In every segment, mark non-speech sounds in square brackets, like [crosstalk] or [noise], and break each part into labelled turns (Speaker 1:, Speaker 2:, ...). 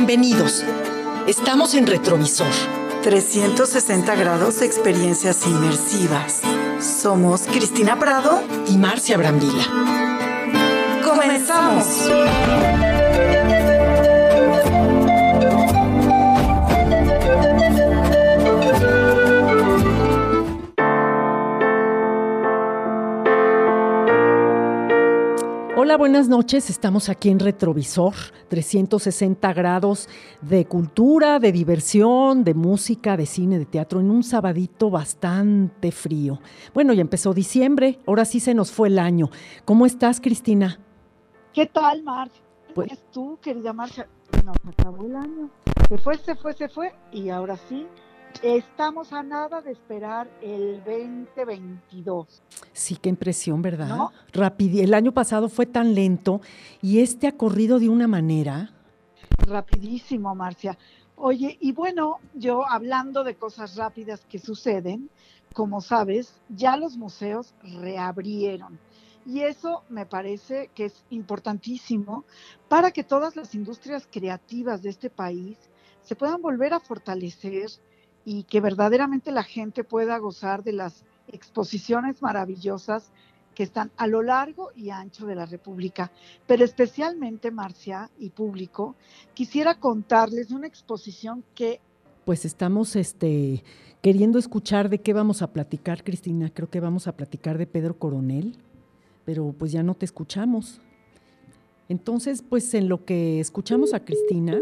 Speaker 1: Bienvenidos. Estamos en Retrovisor.
Speaker 2: 360 grados de experiencias inmersivas. Somos Cristina Prado
Speaker 1: y Marcia Brambila.
Speaker 2: ¡Comenzamos!
Speaker 1: Hola, buenas noches. Estamos aquí en Retrovisor, 360 grados de cultura, de diversión, de música, de cine, de teatro, en un sabadito bastante frío. Bueno, ya empezó diciembre, ahora sí se nos fue el año. ¿Cómo estás, Cristina?
Speaker 3: ¿Qué tal, Mar? Pues tú, querida Marcia, nos acabó el año. Se fue, se fue, se fue, y ahora sí, Estamos a nada de esperar el 2022.
Speaker 1: Sí, qué impresión, ¿verdad? ¿No? el año pasado fue tan lento y este ha corrido de una manera.
Speaker 3: Rapidísimo, Marcia. Oye, y bueno, yo hablando de cosas rápidas que suceden, como sabes, ya los museos reabrieron. Y eso me parece que es importantísimo para que todas las industrias creativas de este país se puedan volver a fortalecer y que verdaderamente la gente pueda gozar de las exposiciones maravillosas que están a lo largo y ancho de la República. Pero especialmente, Marcia y público, quisiera contarles una exposición que...
Speaker 1: Pues estamos este, queriendo escuchar de qué vamos a platicar, Cristina. Creo que vamos a platicar de Pedro Coronel, pero pues ya no te escuchamos. Entonces, pues en lo que escuchamos a Cristina,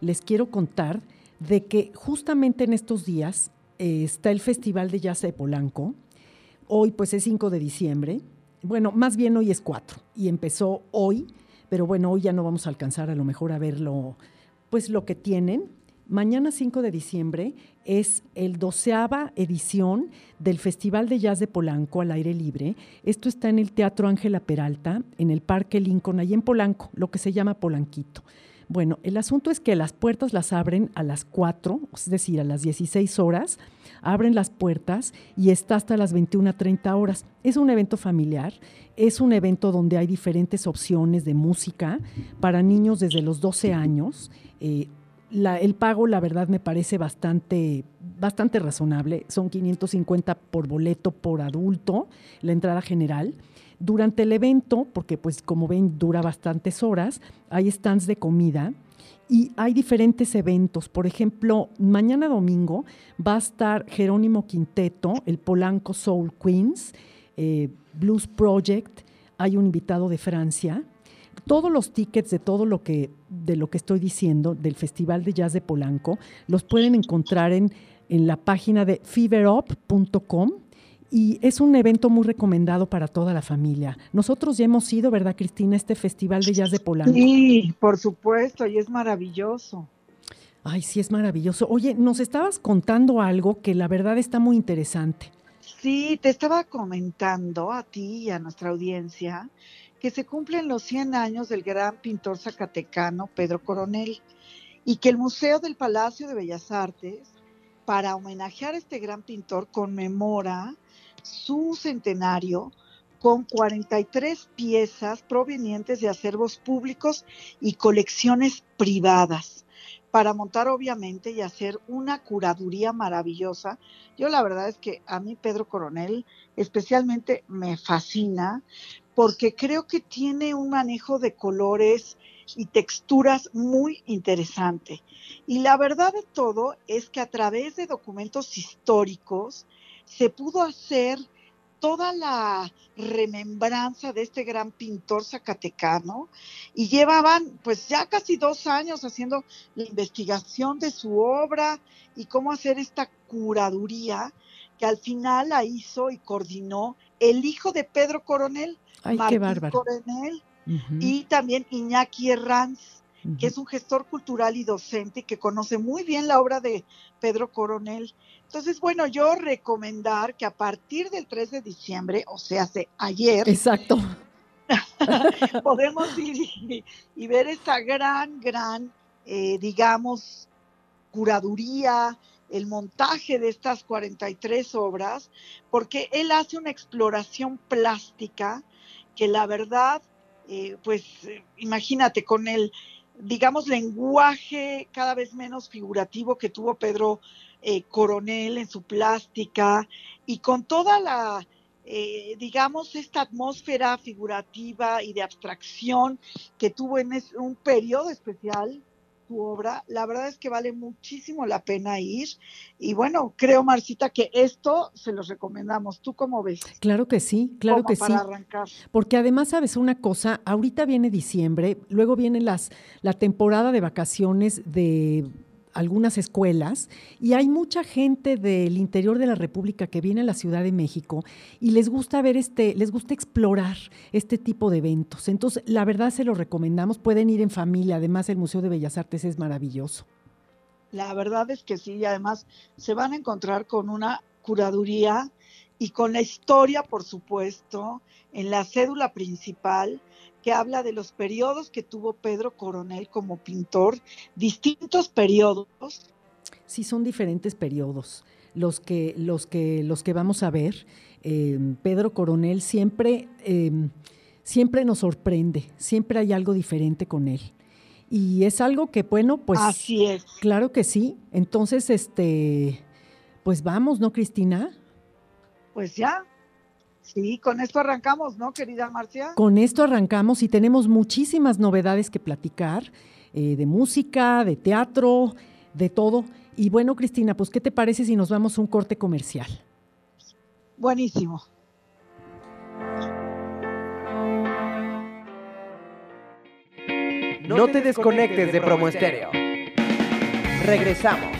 Speaker 1: les quiero contar de que justamente en estos días eh, está el Festival de Jazz de Polanco. Hoy pues es 5 de diciembre. Bueno, más bien hoy es 4 y empezó hoy, pero bueno, hoy ya no vamos a alcanzar a lo mejor a verlo, pues lo que tienen. Mañana 5 de diciembre es el doceava edición del Festival de Jazz de Polanco al aire libre. Esto está en el Teatro Ángela Peralta, en el Parque Lincoln, ahí en Polanco, lo que se llama Polanquito. Bueno, el asunto es que las puertas las abren a las 4, es decir, a las 16 horas, abren las puertas y está hasta las 21.30 horas. Es un evento familiar, es un evento donde hay diferentes opciones de música para niños desde los 12 años. Eh, el pago, la verdad, me parece bastante, bastante razonable. Son 550 por boleto por adulto, la entrada general. Durante el evento, porque pues como ven dura bastantes horas, hay stands de comida y hay diferentes eventos. Por ejemplo, mañana domingo va a estar Jerónimo Quinteto, el Polanco Soul Queens, eh, Blues Project, hay un invitado de Francia. Todos los tickets de todo lo que, de lo que estoy diciendo del Festival de Jazz de Polanco los pueden encontrar en, en la página de feverup.com y es un evento muy recomendado para toda la familia. Nosotros ya hemos ido, ¿verdad, Cristina, este Festival de Jazz de Polanco?
Speaker 3: Sí, por supuesto, y es maravilloso.
Speaker 1: Ay, sí, es maravilloso. Oye, nos estabas contando algo que la verdad está muy interesante.
Speaker 3: Sí, te estaba comentando a ti y a nuestra audiencia que se cumplen los 100 años del gran pintor zacatecano Pedro Coronel y que el Museo del Palacio de Bellas Artes, para homenajear a este gran pintor, conmemora su centenario con 43 piezas provenientes de acervos públicos y colecciones privadas para montar obviamente y hacer una curaduría maravillosa. Yo la verdad es que a mí Pedro Coronel especialmente me fascina porque creo que tiene un manejo de colores y texturas muy interesante. Y la verdad de todo es que a través de documentos históricos, se pudo hacer toda la remembranza de este gran pintor zacatecano y llevaban pues ya casi dos años haciendo la investigación de su obra y cómo hacer esta curaduría que al final la hizo y coordinó el hijo de Pedro Coronel,
Speaker 1: Ay, Martín
Speaker 3: Coronel, y también Iñaki Herranz, que es un gestor cultural y docente que conoce muy bien la obra de Pedro Coronel entonces, bueno, yo recomendar que a partir del 3 de diciembre, o sea, hace ayer.
Speaker 1: Exacto. [laughs]
Speaker 3: podemos ir y, ver esta gran, gran, eh, digamos, curaduría, el montaje de estas 43 obras, porque él hace una exploración plástica que la verdad, eh, pues imagínate, con el digamos, lenguaje cada vez menos figurativo que tuvo Pedro eh, Coronel en su plástica y con toda la, eh, digamos, esta atmósfera figurativa y de abstracción que tuvo en un periodo especial tu obra, la verdad es que vale muchísimo la pena ir. Y bueno, creo, Marcita, que esto se los recomendamos. ¿Tú cómo ves?
Speaker 1: Claro que sí, claro que
Speaker 3: para
Speaker 1: sí.
Speaker 3: Arrancar.
Speaker 1: Porque además, sabes una cosa, ahorita viene diciembre, luego viene las, la temporada de vacaciones de algunas escuelas y hay mucha gente del interior de la República que viene a la Ciudad de México y les gusta ver este, les gusta explorar este tipo de eventos. Entonces, la verdad se lo recomendamos, pueden ir en familia, además el Museo de Bellas Artes es maravilloso.
Speaker 3: La verdad es que sí, y además se van a encontrar con una curaduría y con la historia, por supuesto, en la cédula principal que habla de los periodos que tuvo Pedro Coronel como pintor, distintos periodos.
Speaker 1: Sí, son diferentes periodos los que, los que, los que vamos a ver. Eh, Pedro Coronel siempre, eh, siempre nos sorprende, siempre hay algo diferente con él. Y es algo que, bueno, pues.
Speaker 3: Así es.
Speaker 1: Claro que sí. Entonces, este, pues vamos, ¿no, Cristina?
Speaker 3: Pues ya, Sí, con esto arrancamos, ¿no, querida Marcia?
Speaker 1: Con esto arrancamos y tenemos muchísimas novedades que platicar, eh, de música, de teatro, de todo. Y bueno, Cristina, pues, ¿qué te parece si nos vamos a un corte comercial?
Speaker 3: Buenísimo.
Speaker 4: No te desconectes de Promo Estéreo. Regresamos.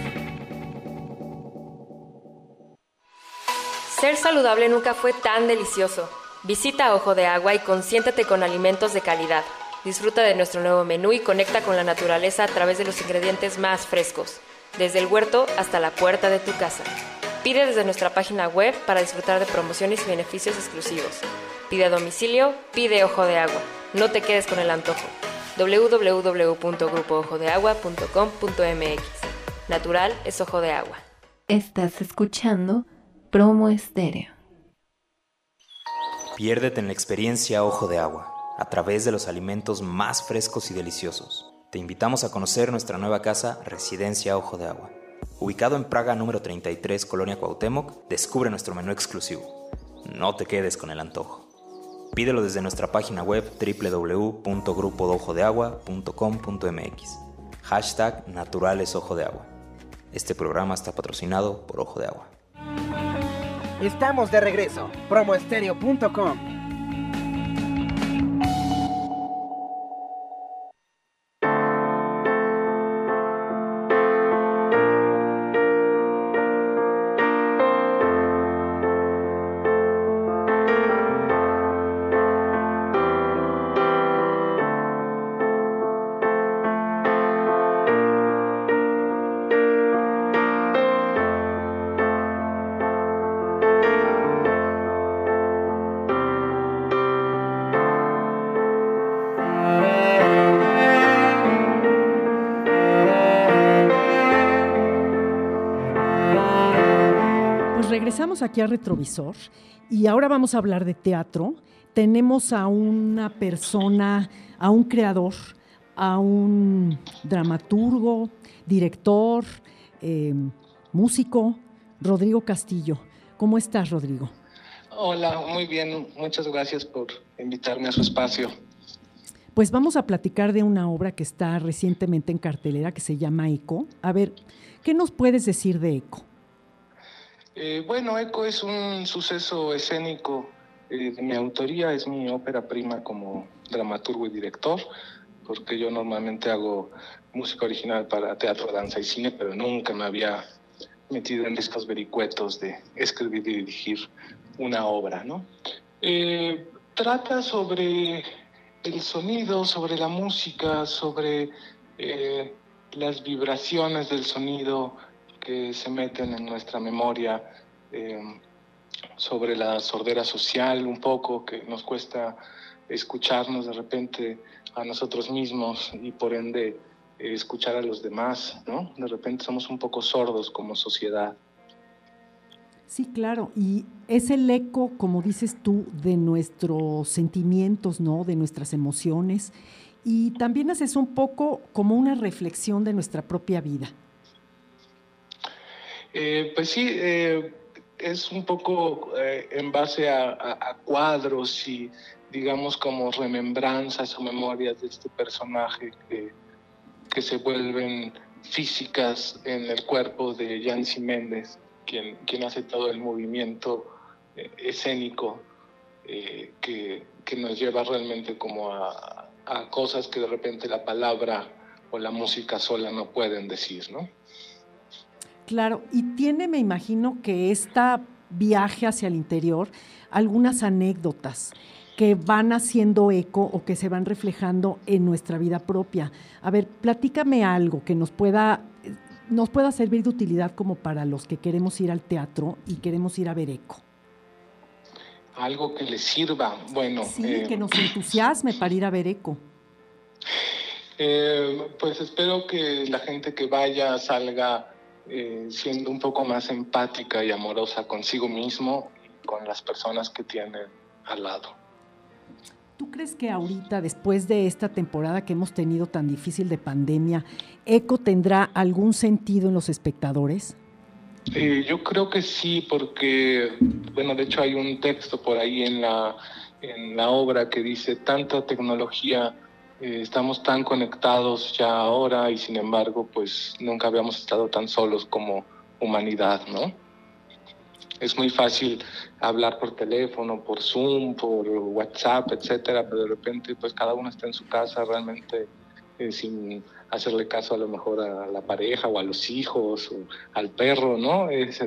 Speaker 5: Ser saludable nunca fue tan delicioso. Visita Ojo de Agua y consiéntete con alimentos de calidad. Disfruta de nuestro nuevo menú y conecta con la naturaleza a través de los ingredientes más frescos, desde el huerto hasta la puerta de tu casa. Pide desde nuestra página web para disfrutar de promociones y beneficios exclusivos. Pide a domicilio, pide Ojo de Agua. No te quedes con el antojo. www.grupoojodeagua.com.mx Natural es Ojo de Agua.
Speaker 6: Estás escuchando Promo Estéreo.
Speaker 7: Piérdete en la experiencia Ojo de Agua, a través de los alimentos más frescos y deliciosos. Te invitamos a conocer nuestra nueva casa, Residencia Ojo de Agua. Ubicado en Praga número 33, Colonia Cuauhtémoc, descubre nuestro menú exclusivo. No te quedes con el antojo. Pídelo desde nuestra página web www.grupodojodeagua.com.mx. Hashtag Naturales Ojo de Agua. Este programa está patrocinado por Ojo de Agua.
Speaker 4: Estamos de regreso. Promoestereo.com.
Speaker 1: aquí a Retrovisor y ahora vamos a hablar de teatro. Tenemos a una persona, a un creador, a un dramaturgo, director, eh, músico, Rodrigo Castillo. ¿Cómo estás, Rodrigo?
Speaker 8: Hola, muy bien. Muchas gracias por invitarme a su espacio.
Speaker 1: Pues vamos a platicar de una obra que está recientemente en cartelera que se llama Eco. A ver, ¿qué nos puedes decir de Eco?
Speaker 8: Eh, bueno, Eco es un suceso escénico eh, de mi autoría, es mi ópera prima como dramaturgo y director, porque yo normalmente hago música original para teatro, danza y cine, pero nunca me había metido en estos vericuetos de escribir y dirigir una obra, ¿no? Eh, trata sobre el sonido, sobre la música, sobre las vibraciones del sonido que se meten en nuestra memoria, eh, sobre la sordera social un poco, que nos cuesta escucharnos de repente a nosotros mismos y por ende eh, escuchar a los demás, ¿no? De repente somos un poco sordos como sociedad.
Speaker 1: Sí, claro, y es el eco, como dices tú, de nuestros sentimientos, ¿no? De nuestras emociones. y también haces un poco como una reflexión de nuestra propia vida.
Speaker 8: Eh, pues sí, eh, es un poco eh, en base a, cuadros y digamos como remembranzas o memorias de este personaje que, que se vuelven físicas en el cuerpo de Yancy Méndez, quien, quien hace todo el movimiento escénico que, que, nos lleva realmente como a, a cosas que de repente la palabra o la música sola no pueden decir, ¿no?
Speaker 1: Claro, y tiene, me imagino, que esta viaje hacia el interior, algunas anécdotas que van haciendo eco o que se van reflejando en nuestra vida propia. A ver, platícame algo que nos pueda, nos pueda servir de utilidad como para los que queremos ir al teatro y queremos ir a ver eco.
Speaker 8: Algo que les sirva, bueno.
Speaker 1: Sí, eh, que nos entusiasme para ir a ver eco.
Speaker 8: Eh, pues espero que la gente que vaya salga eh, siendo un poco más empática y amorosa consigo mismo y con las personas que tienen al lado.
Speaker 1: ¿Tú crees que ahorita, después de esta temporada que hemos tenido tan difícil de pandemia, ECO tendrá algún sentido en los espectadores?
Speaker 8: Eh, yo creo que sí, porque, bueno, de hecho hay un texto por ahí en la, en la obra que dice, tanta tecnología eh, estamos tan conectados ya ahora y sin embargo, pues nunca habíamos estado tan solos como humanidad, ¿no? Es muy fácil hablar por teléfono, por Zoom, por WhatsApp, etcétera, pero de repente, pues cada uno está en su casa realmente eh, sin hacerle caso a lo mejor a la pareja o a los hijos o al perro, ¿no? Es,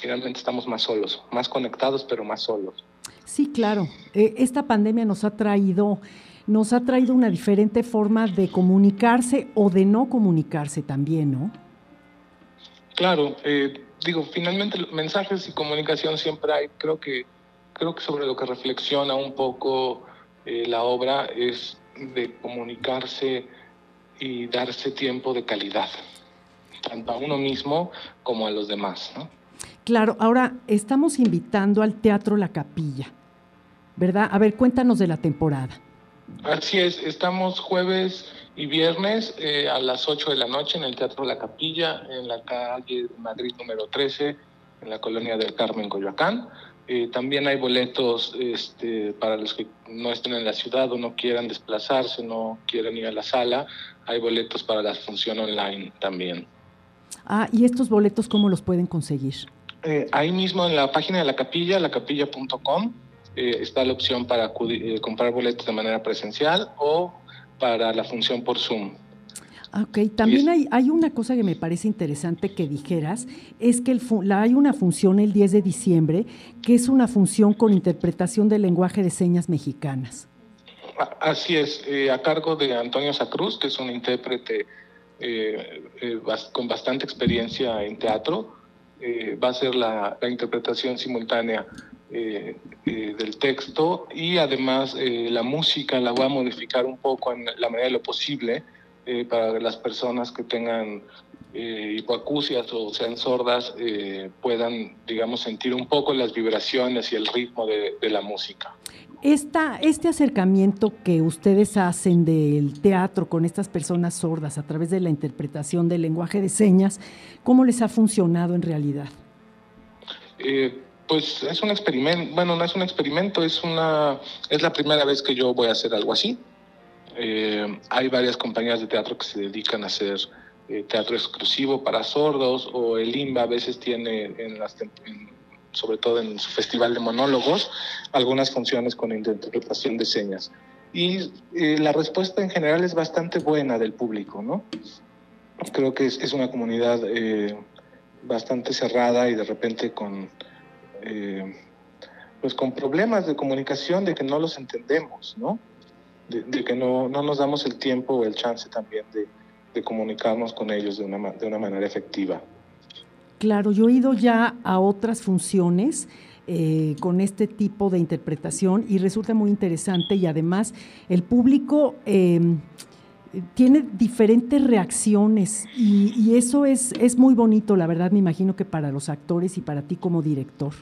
Speaker 8: finalmente estamos más solos, más conectados, pero más solos.
Speaker 1: Sí, claro. Eh, esta pandemia nos ha traído nos ha traído una diferente forma de comunicarse o de no comunicarse también, ¿no?
Speaker 8: Claro, eh, digo, finalmente mensajes y comunicación siempre hay. Creo que, creo que sobre lo que reflexiona un poco eh, la obra es de comunicarse y darse tiempo de calidad, tanto a uno mismo como a los demás, ¿no?
Speaker 1: Claro, ahora estamos invitando al Teatro La Capilla, ¿verdad? A ver, cuéntanos de la temporada.
Speaker 8: Así es, estamos jueves y viernes eh, a las 8 de la noche en el Teatro La Capilla, en la calle Madrid número 13, en la colonia del Carmen, Coyoacán. Eh, también hay boletos este, para los que no estén en la ciudad o no quieran desplazarse, no quieran ir a la sala. Hay boletos para la función online también.
Speaker 1: Ah, ¿y estos boletos cómo los pueden conseguir?
Speaker 8: Eh, ahí mismo en la página de la capilla, lacapilla.com. Eh, está la opción para eh, comprar boletos de manera presencial o para la función por Zoom.
Speaker 1: Ok, también hay, hay una cosa que me parece interesante que dijeras, es que el, hay una función el 10 de diciembre que es una función con interpretación del lenguaje de señas mexicanas.
Speaker 8: Así es, eh, a cargo de Antonio Sacruz, que es un intérprete con bastante experiencia en teatro, va a ser la, la interpretación simultánea eh, eh, del texto y además eh, la música la voy a modificar un poco en la medida de lo posible para que las personas que tengan hipoacusias o sean sordas puedan, digamos, sentir un poco las vibraciones y el ritmo de, la música.
Speaker 1: Esta, este acercamiento que ustedes hacen del teatro con estas personas sordas a través de la interpretación del lenguaje de señas, ¿cómo les ha funcionado en realidad?
Speaker 8: Pues es un experimento, bueno, no es un experimento, es una, es la primera vez que yo voy a hacer algo así. Eh, hay varias compañías de teatro que se dedican a hacer eh, teatro exclusivo para sordos o el IMBA a veces tiene, en las, sobre todo en su festival de monólogos, algunas funciones con interpretación de señas. Y eh, la respuesta en general es bastante buena del público, ¿no? Creo que es, es una comunidad bastante cerrada y de repente con eh, pues con problemas de comunicación, de que no los entendemos, ¿no? De, que no, no, nos damos el tiempo o el chance también de, comunicarnos con ellos de una, de una, manera efectiva.
Speaker 1: Claro, yo he ido ya a otras funciones eh, con este tipo de interpretación y resulta muy interesante y además el público... Em, tiene diferentes reacciones y, y, eso es, es muy bonito, la verdad, me imagino que para los actores y para ti como director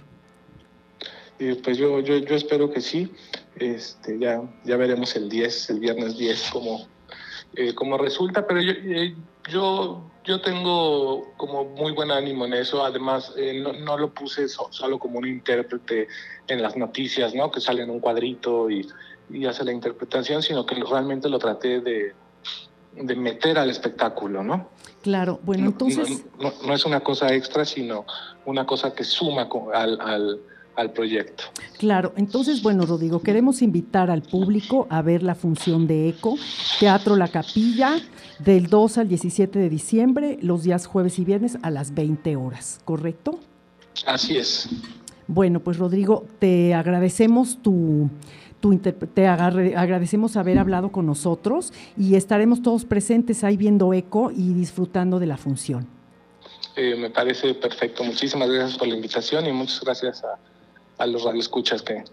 Speaker 8: pues yo, yo, yo, espero que sí. Este, ya, ya veremos el 10, el viernes 10, cómo, eh, cómo resulta, pero yo, eh, yo, yo tengo como muy buen ánimo en eso. Además, eh, no, no, lo puse solo como un intérprete en las noticias, ¿no? Que sale en un cuadrito y, y hace la interpretación, sino que realmente lo traté de, de meter al espectáculo, ¿no?
Speaker 1: Claro, bueno, entonces...
Speaker 8: No, no, es una cosa extra, sino una cosa que suma al, al, al, proyecto.
Speaker 1: Claro, entonces, bueno, Rodrigo, queremos invitar al público a ver la función de ECO, Teatro La Capilla, del 2 al 17 de diciembre, los días jueves y viernes a las 20 horas, ¿correcto?
Speaker 8: Así es.
Speaker 1: Bueno, pues Rodrigo, te agradecemos tu te agradecemos haber hablado con nosotros y estaremos todos presentes ahí viendo eco y disfrutando de la función.
Speaker 8: Eh, me parece perfecto. Muchísimas gracias por la invitación y muchas gracias a, a los radioescuchas que,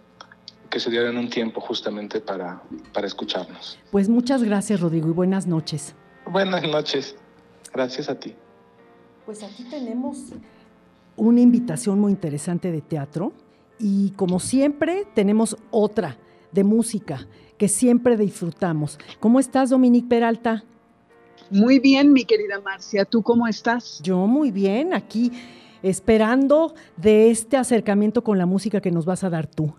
Speaker 8: que se dieron un tiempo justamente para, para escucharnos.
Speaker 1: Pues muchas gracias, Rodrigo, y buenas noches.
Speaker 8: Buenas noches. Gracias a ti.
Speaker 1: Pues aquí tenemos una invitación muy interesante de teatro y como siempre tenemos otra de música que siempre disfrutamos. ¿Cómo estás, Dominique Peralta?
Speaker 9: Muy bien, mi querida Marcia. ¿Tú cómo estás?
Speaker 1: Yo muy bien, aquí esperando de este acercamiento con la música que nos vas a dar tú.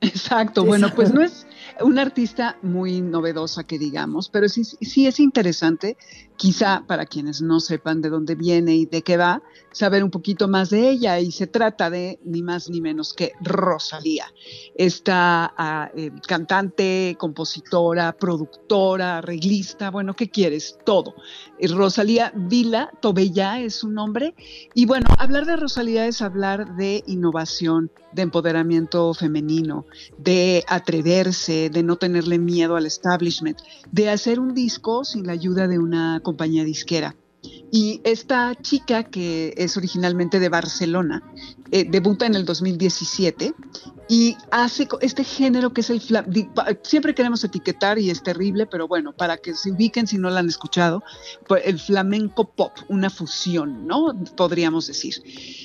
Speaker 9: Exacto, bueno, pues no es [laughs] una artista muy novedosa que digamos, pero sí, sí es interesante, quizá para quienes no sepan de dónde viene y de qué va, saber un poquito más de ella y se trata de ni más ni menos que Rosalía, esta ah, eh, cantante, compositora, productora, arreglista, bueno, ¿qué quieres? Todo. Eh, Rosalía Vila Tobella es su nombre y bueno, hablar de Rosalía es hablar de innovación, de empoderamiento femenino, de atreverse, de no tenerle miedo al establishment, de hacer un disco sin la ayuda de una compañía disquera. Y esta chica, que es originalmente de Barcelona, eh, debuta en el 2017 y hace este género que es el siempre queremos etiquetar y es terrible, pero bueno, para que se ubiquen si no la han escuchado, pues el flamenco pop, una fusión, ¿no? Podríamos decir.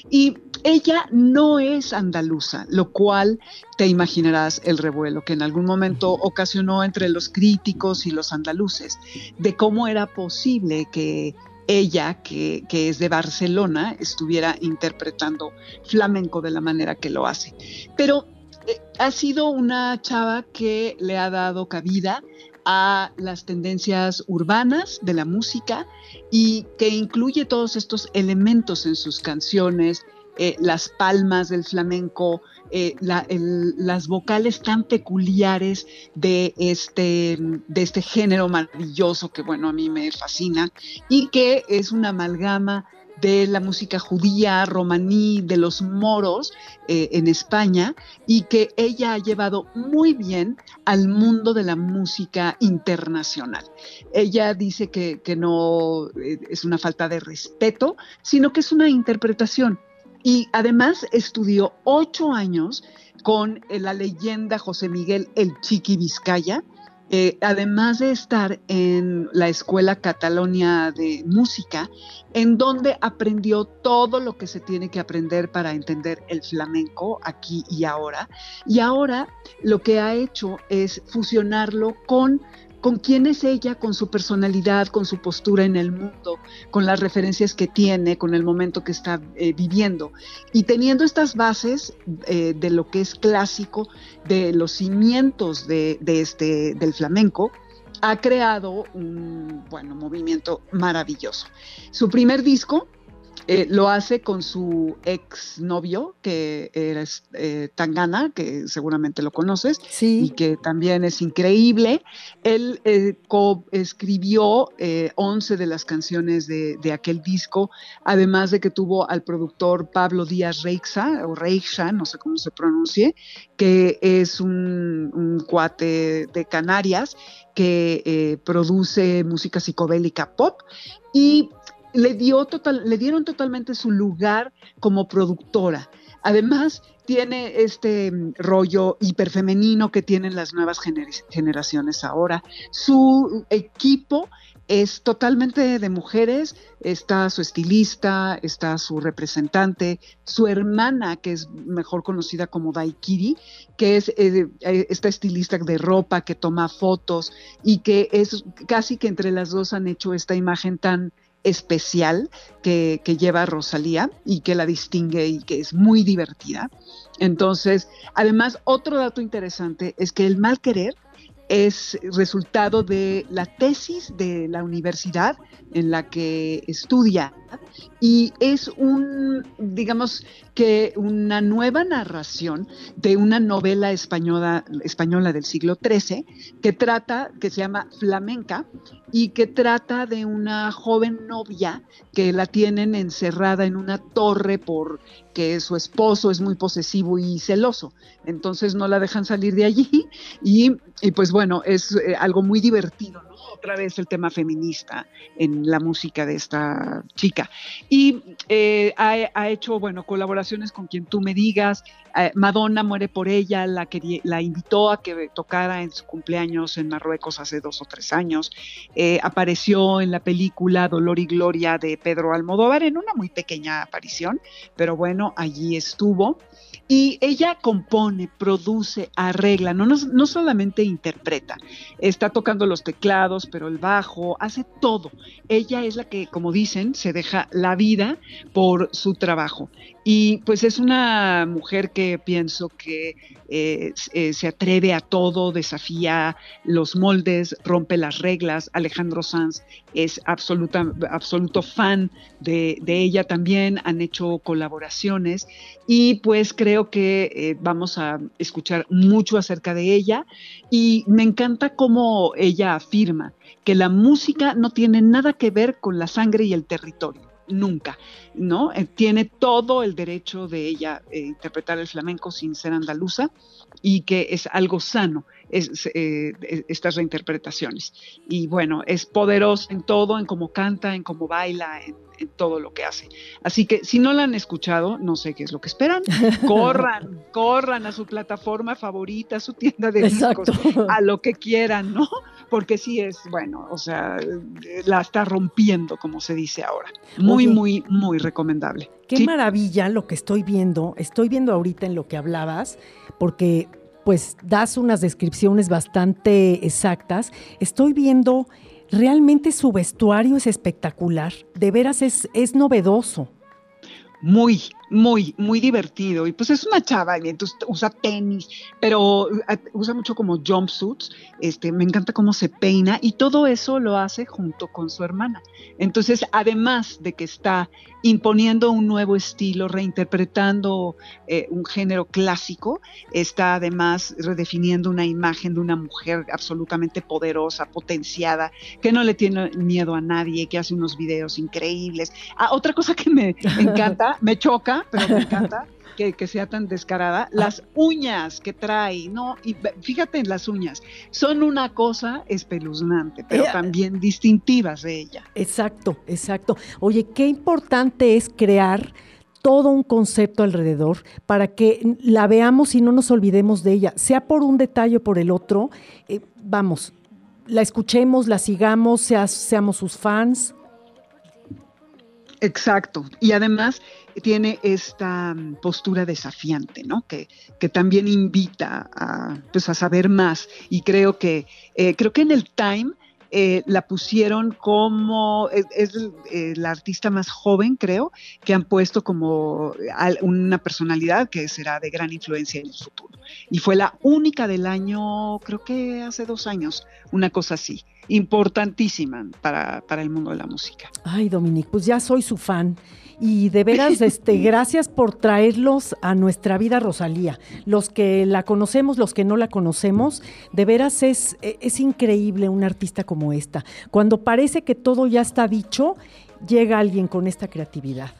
Speaker 9: Y ella no es andaluza, lo cual te imaginarás el revuelo que en algún momento ocasionó entre los críticos y los andaluces, de cómo era posible que ella, que, es de Barcelona, estuviera interpretando flamenco de la manera que lo hace. Pero eh, ha sido una chava que le ha dado cabida a las tendencias urbanas de la música y que incluye todos estos elementos en sus canciones, eh, las palmas del flamenco, eh, las vocales tan peculiares de este, de este género maravilloso que, bueno, a mí me fascina y que es una amalgama de la música judía, romaní, de los moros eh, en España y que ella ha llevado muy bien al mundo de la música internacional. Ella dice que, que no es una falta de respeto, sino que es una interpretación y además estudió ocho años con eh, la leyenda José Miguel El Chiqui Vizcaya, eh, además de estar en la Escuela Catalonia de Música, en donde aprendió todo lo que se tiene que aprender para entender el flamenco aquí y ahora. Y ahora lo que ha hecho es fusionarlo con con quién es ella, con su personalidad, con su postura en el mundo, con las referencias que tiene, con el momento que está eh, viviendo. Y teniendo estas bases eh, de lo que es clásico, de los cimientos de, este, del flamenco, ha creado un bueno, movimiento maravilloso. Su primer disco, eh, lo hace con su ex novio, que era eh, Tangana, que seguramente lo conoces, y que también es increíble. Él eh, escribió 11 de las canciones de, aquel disco, además de que tuvo al productor Pablo Díaz Reixa, o Reixa, no sé cómo se pronuncie, que es un, un cuate de Canarias que produce música psicodélica pop y le, dio total, le dieron totalmente su lugar como productora. Además, tiene este mm, rollo hiperfemenino que tienen las nuevas generaciones ahora. Su equipo es totalmente de mujeres, está su estilista, está su representante, su hermana, que es mejor conocida como Daikiri, que es eh, eh, esta estilista de ropa que toma fotos y que es casi que entre las dos han hecho esta imagen tan especial que, que lleva Rosalía y que la distingue y que es muy divertida. Entonces, además, otro dato interesante es que el mal querer es resultado de la tesis de la universidad en la que estudia y es un, digamos que una nueva narración de una novela española, española del siglo XIII que trata, que se llama Flamenca y que trata de una joven novia que la tienen encerrada en una torre porque su esposo es muy posesivo y celoso, entonces no la dejan salir de allí [laughs] y, pues bueno, es eh, algo muy divertido, ¿no? Otra vez el tema feminista en la música de esta chica. Y eh, ha, hecho, bueno, colaboraciones con quien tú me digas. Eh, Madonna muere por ella, la, que, la invitó a que tocara en su cumpleaños en Marruecos hace dos o tres años. Eh, apareció en la película Dolor y Gloria de Pedro Almodóvar en una muy pequeña aparición, pero bueno, allí estuvo. Y ella compone, produce, arregla, no, no, solamente interpreta, está tocando los teclados, pero el bajo, hace todo. Ella es la que, como dicen, se deja la vida por su trabajo. Y pues es una mujer que pienso que eh, eh, se atreve a todo, desafía los moldes, rompe las reglas. Alejandro Sanz es absoluta, absoluto fan de, ella también, han hecho colaboraciones. Y pues creo que eh, vamos a escuchar mucho acerca de ella. Y me encanta cómo ella afirma que la música no tiene nada que ver con la sangre y el territorio nunca, ¿no? Eh, tiene todo el derecho de ella eh, interpretar el flamenco sin ser andaluza y que es algo sano es, eh, estas reinterpretaciones. Y bueno, es poderosa en todo, en cómo canta, en cómo baila, en, todo lo que hace. Así que si no la han escuchado, no sé qué es lo que esperan, [laughs] corran, corran a su plataforma favorita, a su tienda de discos, a lo que quieran, ¿no? Porque sí es, bueno, o sea, la está rompiendo, como se dice ahora. Muy, muy, muy recomendable.
Speaker 1: Qué maravilla lo que estoy viendo. Estoy viendo ahorita en lo que hablabas, porque pues das unas descripciones bastante exactas. Estoy viendo, realmente su vestuario es espectacular, de veras es, es novedoso.
Speaker 9: Muy, muy, muy divertido. Y pues es una chava, y entonces usa tenis, pero eh, usa mucho como jumpsuits. Este, me encanta cómo se peina y todo eso lo hace junto con su hermana. Entonces, además de que está imponiendo un nuevo estilo, reinterpretando eh, un género clásico, está además redefiniendo una imagen de una mujer absolutamente poderosa, potenciada, que no le tiene miedo a nadie, que hace unos videos increíbles. Ah, otra cosa que me [laughs] encanta, me choca, pero me encanta que, sea tan descarada. Las uñas que trae, ¿no? Y fíjate en las uñas, son una cosa espeluznante, pero también distintivas de ella.
Speaker 1: Exacto, exacto. Oye, qué importante es crear todo un concepto alrededor para que la veamos y no nos olvidemos de ella, sea por un detalle o por el otro. Eh, vamos, la escuchemos, la sigamos, seamos sus fans.
Speaker 9: Exacto. Y además tiene esta mm, postura desafiante, ¿no? Que, que también invita a, pues, a saber más. Y creo que, eh, creo que en el Time eh, la pusieron como, es, eh, la artista más joven, creo, que han puesto como una personalidad que será de gran influencia en el futuro. Y fue la única del año, creo que hace dos años, una cosa así importantísima para, para, el mundo de la música.
Speaker 1: Ay, Dominique, pues ya soy su fan. Y de veras, este, [laughs] gracias por traerlos a nuestra vida, Rosalía. Los que la conocemos, los que no la conocemos, de veras es, es increíble un artista como esta. Cuando parece que todo ya está dicho, llega alguien con esta creatividad.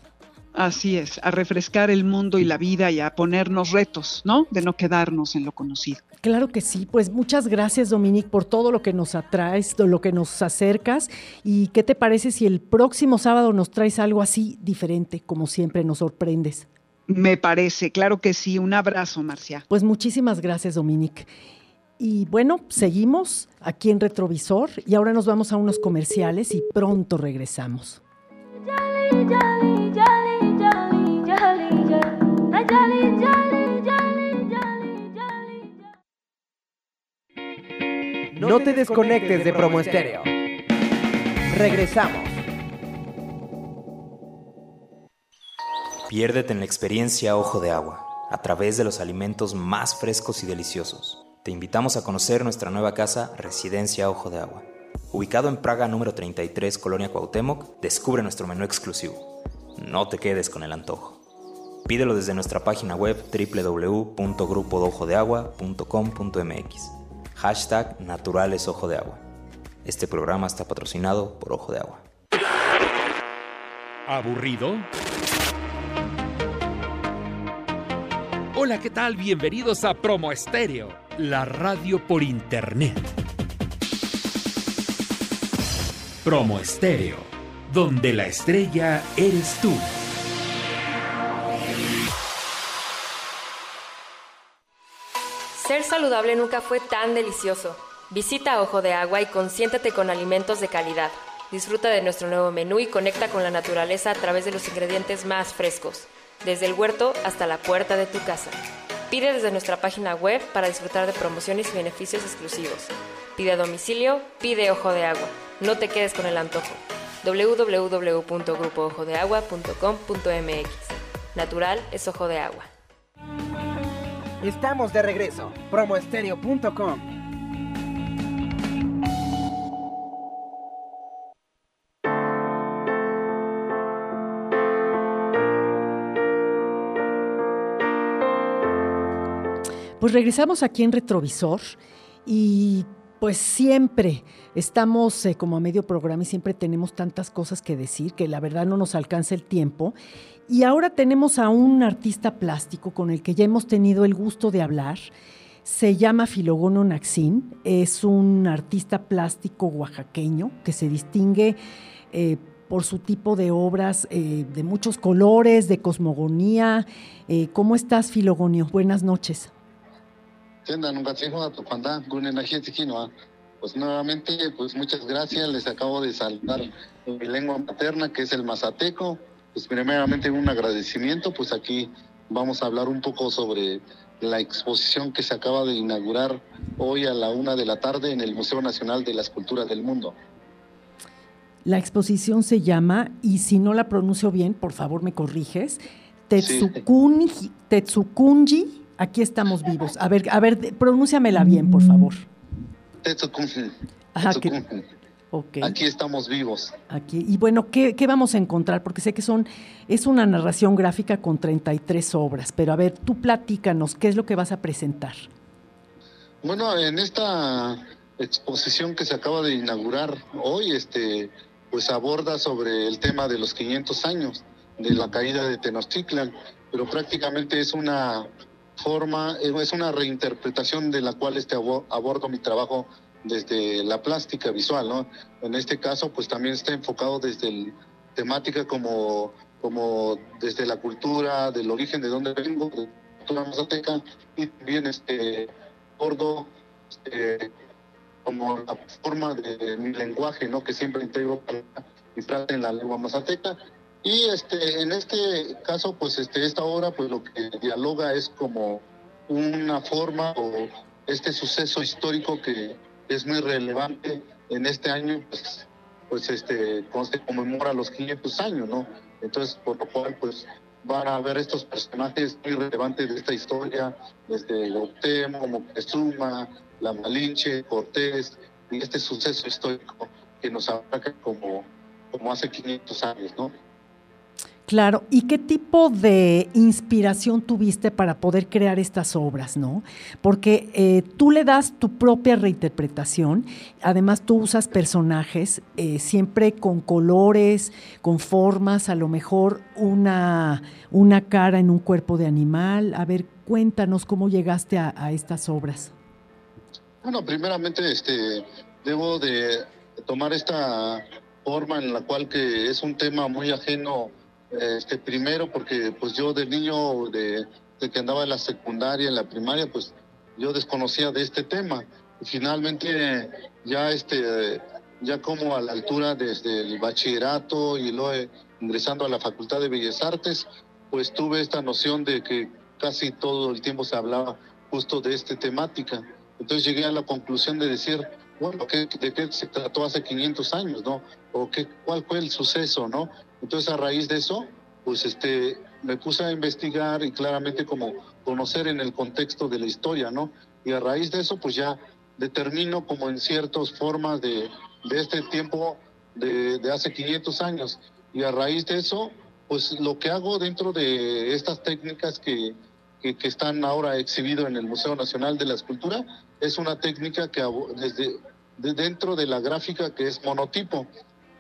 Speaker 9: Así es, a refrescar el mundo y la vida y a ponernos retos, ¿no? De no quedarnos en lo conocido.
Speaker 1: Claro que sí, pues muchas gracias Dominique por todo lo que nos atraes, lo que nos acercas y qué te parece si el próximo sábado nos traes algo así diferente, como siempre nos sorprendes.
Speaker 9: Me parece, claro que sí. Un abrazo, Marcia.
Speaker 1: Pues muchísimas gracias, Dominique. Y bueno, seguimos aquí en Retrovisor y ahora nos vamos a unos comerciales y pronto regresamos.
Speaker 4: No te desconectes de Promo Estéreo. Regresamos.
Speaker 7: Piérdete en la experiencia Ojo de Agua, a través de los alimentos más frescos y deliciosos. Te invitamos a conocer nuestra nueva casa, Residencia Ojo de Agua. Ubicado en Praga número 33, Colonia Cuauhtémoc, descubre nuestro menú exclusivo. No te quedes con el antojo. Pídelo desde nuestra página web www.grupodojodeagua.com.mx. Hashtag Naturales Ojo de Agua. Este programa está patrocinado por Ojo de Agua.
Speaker 10: ¿Aburrido? Hola, ¿qué tal? Bienvenidos a Promo Estéreo, la radio por internet. Promo Estéreo, donde la estrella eres tú.
Speaker 5: Ser saludable nunca fue tan delicioso. Visita Ojo de Agua y consiéntate con alimentos de calidad. Disfruta de nuestro nuevo menú y conecta con la naturaleza a través de los ingredientes más frescos, desde el huerto hasta la puerta de tu casa. Pide desde nuestra página web para disfrutar de promociones y beneficios exclusivos. Pide a domicilio, pide Ojo de Agua. No te quedes con el antojo. www.grupoojodeagua.com.mx Natural es Ojo de Agua.
Speaker 4: Estamos de regreso. Promoestereo.com.
Speaker 1: Pues regresamos aquí en Retrovisor y pues siempre estamos eh, como a medio programa y siempre tenemos tantas cosas que decir que la verdad no nos alcanza el tiempo. Y ahora tenemos a un artista plástico con el que ya hemos tenido el gusto de hablar. Se llama Filogono Naxín, es un artista plástico oaxaqueño que se distingue eh, por su tipo de obras eh, de muchos colores, de cosmogonía. ¿Cómo estás, Filogonio? Buenas noches.
Speaker 11: Pues nuevamente, pues muchas gracias. Les acabo de saltar mi lengua materna, que es el mazateco. Pues primeramente un agradecimiento, pues aquí vamos a hablar un poco sobre la exposición que se acaba de inaugurar hoy a la una de la tarde en el Museo Nacional de las Culturas del Mundo.
Speaker 1: La exposición se llama, y si no la pronuncio bien, por favor me corriges, Tetsukunji, Tetsukunji, aquí estamos vivos. A ver, a ver, pronúnciamela bien, por favor. Ajá, que-
Speaker 11: Tetsukunji.
Speaker 1: ok.
Speaker 11: Aquí estamos vivos.
Speaker 1: Aquí. Y bueno, ¿qué, qué vamos a encontrar? Porque sé que son, es una narración gráfica con 33 obras, pero a ver, tú platícanos, ¿qué es lo que vas a presentar?
Speaker 11: Bueno, en esta exposición que se acaba de inaugurar hoy, este, pues aborda sobre el tema de los 500 años de la caída de Tenochtitlan, pero prácticamente es una forma, eh, es una reinterpretación de la cual este abo- abordo mi trabajo desde la plástica visual, ¿no? En este caso, pues también está enfocado desde el temática como, como desde la cultura, del origen de dónde vengo, de la cultura mazateca, y también este gordo este, como la forma de mi lenguaje, ¿no? Que siempre integro para mi en la lengua mazateca. Y este, en este caso, pues este, esta obra, pues lo que dialoga es como una forma o este suceso histórico que es muy relevante en este año, pues, pues este, como se conmemora los 500 años, ¿no? Entonces, por lo cual, pues van a ver estos personajes muy relevantes de esta historia, desde Gautemo, Moctezuma, la Malinche, Cortés, y este suceso histórico que nos abarca como, como hace 500 años, ¿no?
Speaker 1: Claro, ¿y qué tipo de inspiración tuviste para poder crear estas obras, no? Porque eh, tú le das tu propia reinterpretación, además tú usas personajes eh, siempre con colores, con formas, a lo mejor una, una cara en un cuerpo de animal. A ver, cuéntanos cómo llegaste a, a estas obras.
Speaker 11: Bueno, primeramente este, debo de tomar esta forma en la cual que es un tema muy ajeno este, primero porque pues yo de niño, de, que andaba en la secundaria, en la primaria, pues yo desconocía de este tema. Finalmente ya este ya como a la altura desde el bachillerato y luego ingresando a la Facultad de Bellas Artes, pues tuve esta noción de que casi todo el tiempo se hablaba justo de esta temática. Entonces llegué a la conclusión de decir, bueno, ¿qué, ¿de qué se trató hace 500 años, no? ¿O qué, cuál fue el suceso, no? Entonces a raíz de eso, pues este, me puse a investigar y claramente como conocer en el contexto de la historia, ¿no? Y a raíz de eso, pues ya determino como en ciertas formas de, de este tiempo de, hace 500 años. Y a raíz de eso, pues lo que hago dentro de estas técnicas que, que, están ahora exhibido en el Museo Nacional de la Escultura es una técnica que desde de dentro de la gráfica que es monotipo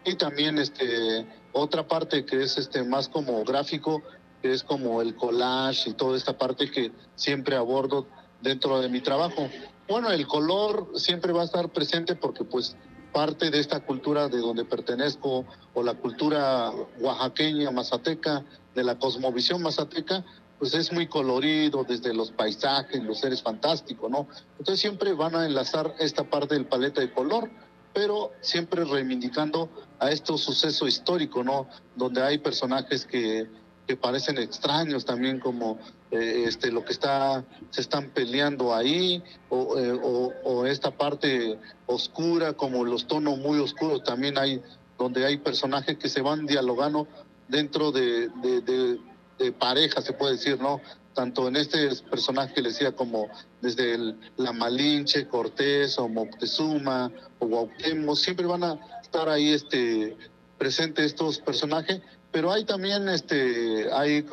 Speaker 11: y también este otra parte que es este más como gráfico que es como el collage y toda esta parte que siempre abordo dentro de mi trabajo. Bueno, el color siempre va a estar presente porque pues parte de esta cultura de donde pertenezco o la cultura oaxaqueña, mazateca, de la cosmovisión mazateca, pues es muy colorido desde los paisajes, los seres fantásticos, ¿no? Entonces siempre van a enlazar esta parte del paleta de color, pero siempre reivindicando a estos sucesos históricos, ¿no? Donde hay personajes que, que parecen extraños también como eh, este lo que está se están peleando ahí o, eh, o, o, esta parte oscura como los tonos muy oscuros también hay donde hay personajes que se van dialogando dentro de, de, de, de pareja se puede decir no tanto en este personaje que le decía como desde el, la Malinche Cortés o Moctezuma o Guauquemo siempre van a estar ahí este presentes estos personajes pero hay también, este, hay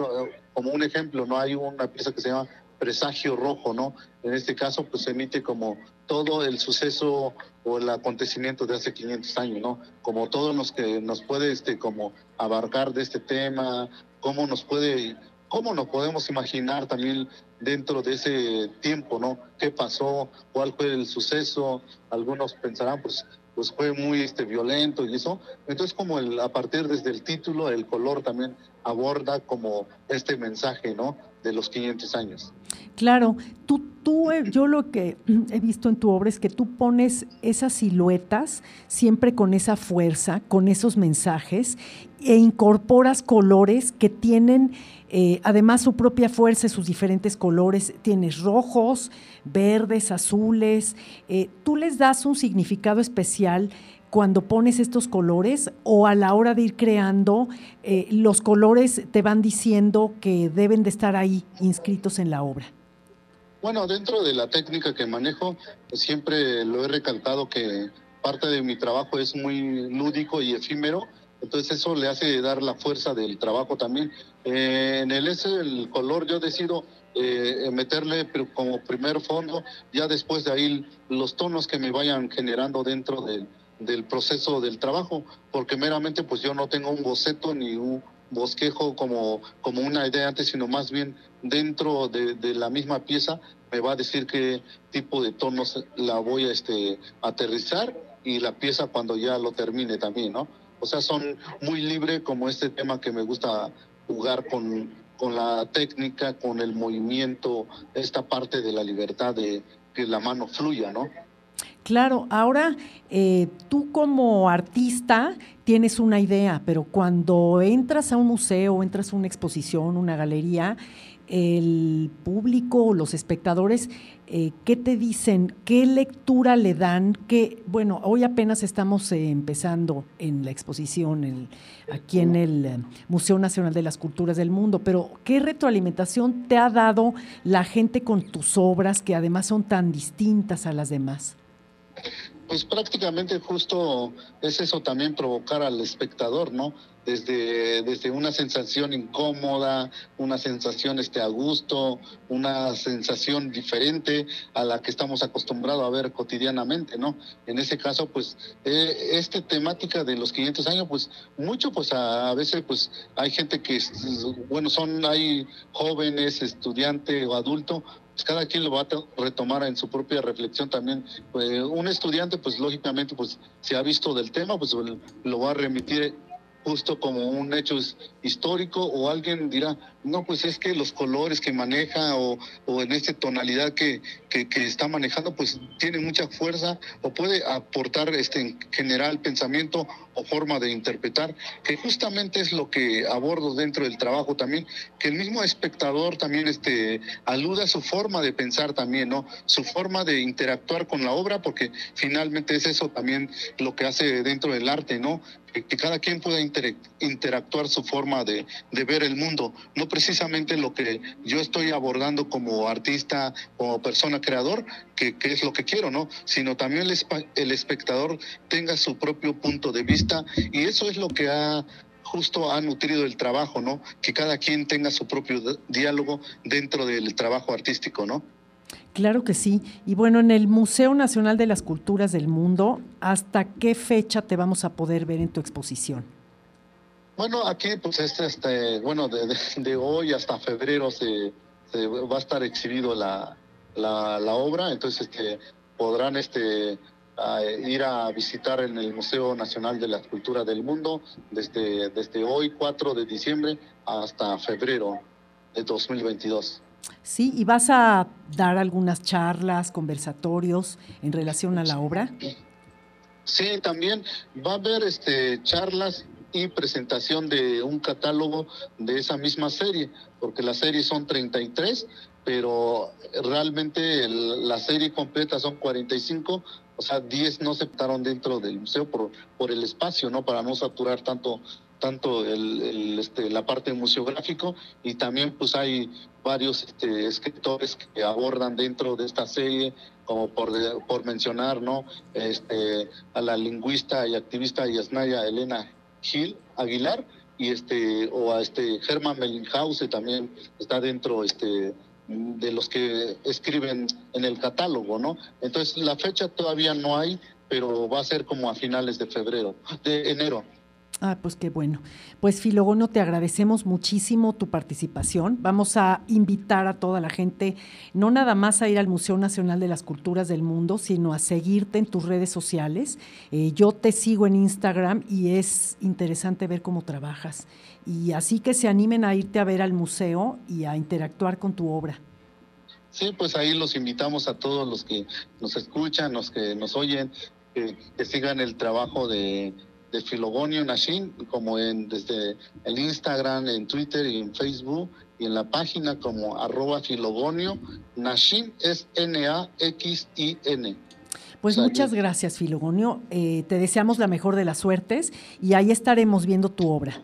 Speaker 11: como un ejemplo, ¿no? Hay una pieza que se llama Presagio Rojo, ¿no? En este caso, pues se emite como todo el suceso o el acontecimiento de hace 500 años, ¿no? Como todo los que nos puede, este, como abarcar de este tema, cómo nos puede, cómo nos podemos imaginar también dentro de ese tiempo, ¿no? ¿Qué pasó? ¿Cuál fue el suceso? Algunos pensarán, pues, pues fue muy este, violento y eso. Entonces, como el, a partir desde el título, el color también aborda como este mensaje, ¿no? De los 500 años.
Speaker 1: Claro, tú, tú, eh, yo lo que he visto en tu obra es que tú pones esas siluetas siempre con esa fuerza, con esos mensajes e incorporas colores que tienen eh, además su propia fuerza, sus diferentes colores, tienes rojos, verdes, azules, eh, ¿tú les das un significado especial cuando pones estos colores o a la hora de ir creando, eh, los colores te van diciendo que deben de estar ahí inscritos en la obra?
Speaker 11: Bueno, dentro de la técnica que manejo, siempre lo he recalcado que parte de mi trabajo es muy lúdico y efímero, entonces eso le hace dar la fuerza del trabajo también. Eh, en el ese, el color, yo decido eh, meterle como primer fondo, ya después de ahí los tonos que me vayan generando dentro del, proceso del trabajo, porque meramente pues yo no tengo un boceto ni un bosquejo como, como una idea antes, sino más bien dentro de, de la misma pieza me va a decir qué tipo de tonos la voy a este, aterrizar y la pieza cuando ya lo termine también, ¿no? O sea, son muy libre como este tema que me gusta jugar con, con la técnica, con el movimiento, esta parte de la libertad de que la mano fluya, ¿no?
Speaker 1: Claro, ahora eh, tú como artista tienes una idea, pero cuando entras a un museo, entras a una exposición, una galería, el público, los espectadores, eh, ¿qué te dicen? ¿Qué lectura le dan? Que bueno, hoy apenas estamos eh, empezando en la exposición aquí en el eh, Museo Nacional de las Culturas del Mundo, pero ¿qué retroalimentación te ha dado la gente con tus obras que además son tan distintas a las demás?
Speaker 11: Pues prácticamente justo es eso también provocar al espectador, ¿no? Desde, desde una sensación incómoda, una sensación este, a gusto, una sensación diferente a la que estamos acostumbrados a ver cotidianamente, ¿no? En ese caso, pues, eh, esta temática de los 500 años, pues, mucho, pues, a, veces, pues, hay gente que, bueno, son, hay jóvenes, estudiante o adulto, pues cada quien lo va a retomar en su propia reflexión también. Pues un estudiante, pues lógicamente, pues si ha visto del tema, pues lo va a remitir justo como un hecho histórico o alguien dirá, no, pues es que los colores que maneja o, o en esta tonalidad que, que, que, está manejando, pues tiene mucha fuerza o puede aportar este, en general pensamiento o forma de interpretar, que justamente es lo que abordo dentro del trabajo también, que el mismo espectador también este, aluda a su forma de pensar también, ¿no? Su forma de interactuar con la obra, porque finalmente es eso también lo que hace dentro del arte, ¿no? Que, cada quien pueda inter, interactuar su forma de, de ver el mundo, no precisamente lo que yo estoy abordando como artista, como persona creador, que, que es lo que quiero, ¿no? Sino también el, el espectador tenga su propio punto de vista y eso es lo que ha justo ha nutrido el trabajo, ¿no? Que cada quien tenga su propio diálogo dentro del trabajo artístico, ¿no?
Speaker 1: Claro que sí. Y bueno, en el Museo Nacional de las Culturas del Mundo, ¿hasta qué fecha te vamos a poder ver en tu exposición?
Speaker 11: Bueno, aquí pues este, este bueno, de, de, de, hoy hasta febrero se, se, va a estar exhibido la, la, la obra, entonces este, podrán este, a ir a visitar en el Museo Nacional de la Cultura del Mundo desde, desde hoy, 4 de diciembre, hasta febrero de 2022.
Speaker 1: Sí, y vas a dar algunas charlas, conversatorios en relación a la obra.
Speaker 11: Sí, también va a haber este, charlas y presentación de un catálogo de esa misma serie, porque la serie son 33, pero realmente el, la serie completa son 45, o sea, 10 no aceptaron dentro del museo por, por el espacio, ¿no? Para no saturar tanto tanto este, la parte museográfico y también pues hay varios este, escritores que abordan dentro de esta serie, como por, por mencionar, ¿no? Este, a la lingüista y activista Yasnaya Elena Gil Aguilar y este o a este Germán Mellinghause también está dentro este de los que escriben en el catálogo, ¿no? Entonces la fecha todavía no hay, pero va a ser como a finales de febrero, de enero.
Speaker 1: Ah, pues qué bueno. Pues Filogono, te agradecemos muchísimo tu participación. Vamos a invitar a toda la gente, no nada más a ir al Museo Nacional de las Culturas del Mundo, sino a seguirte en tus redes sociales. Eh, yo te sigo en Instagram y es interesante ver cómo trabajas. Y así que se animen a irte a ver al museo y a interactuar con tu obra.
Speaker 11: Sí, pues ahí los invitamos a todos los que nos escuchan, los que nos oyen, que, que sigan el trabajo de de Filogonio Nashin, como en desde el Instagram, en Twitter y en Facebook, y en la página como arroba Filogonio Nashin es N-A-X-I-N.
Speaker 1: Pues muchas gracias, Filogonio. Eh, te deseamos la mejor de las suertes y ahí estaremos viendo tu obra.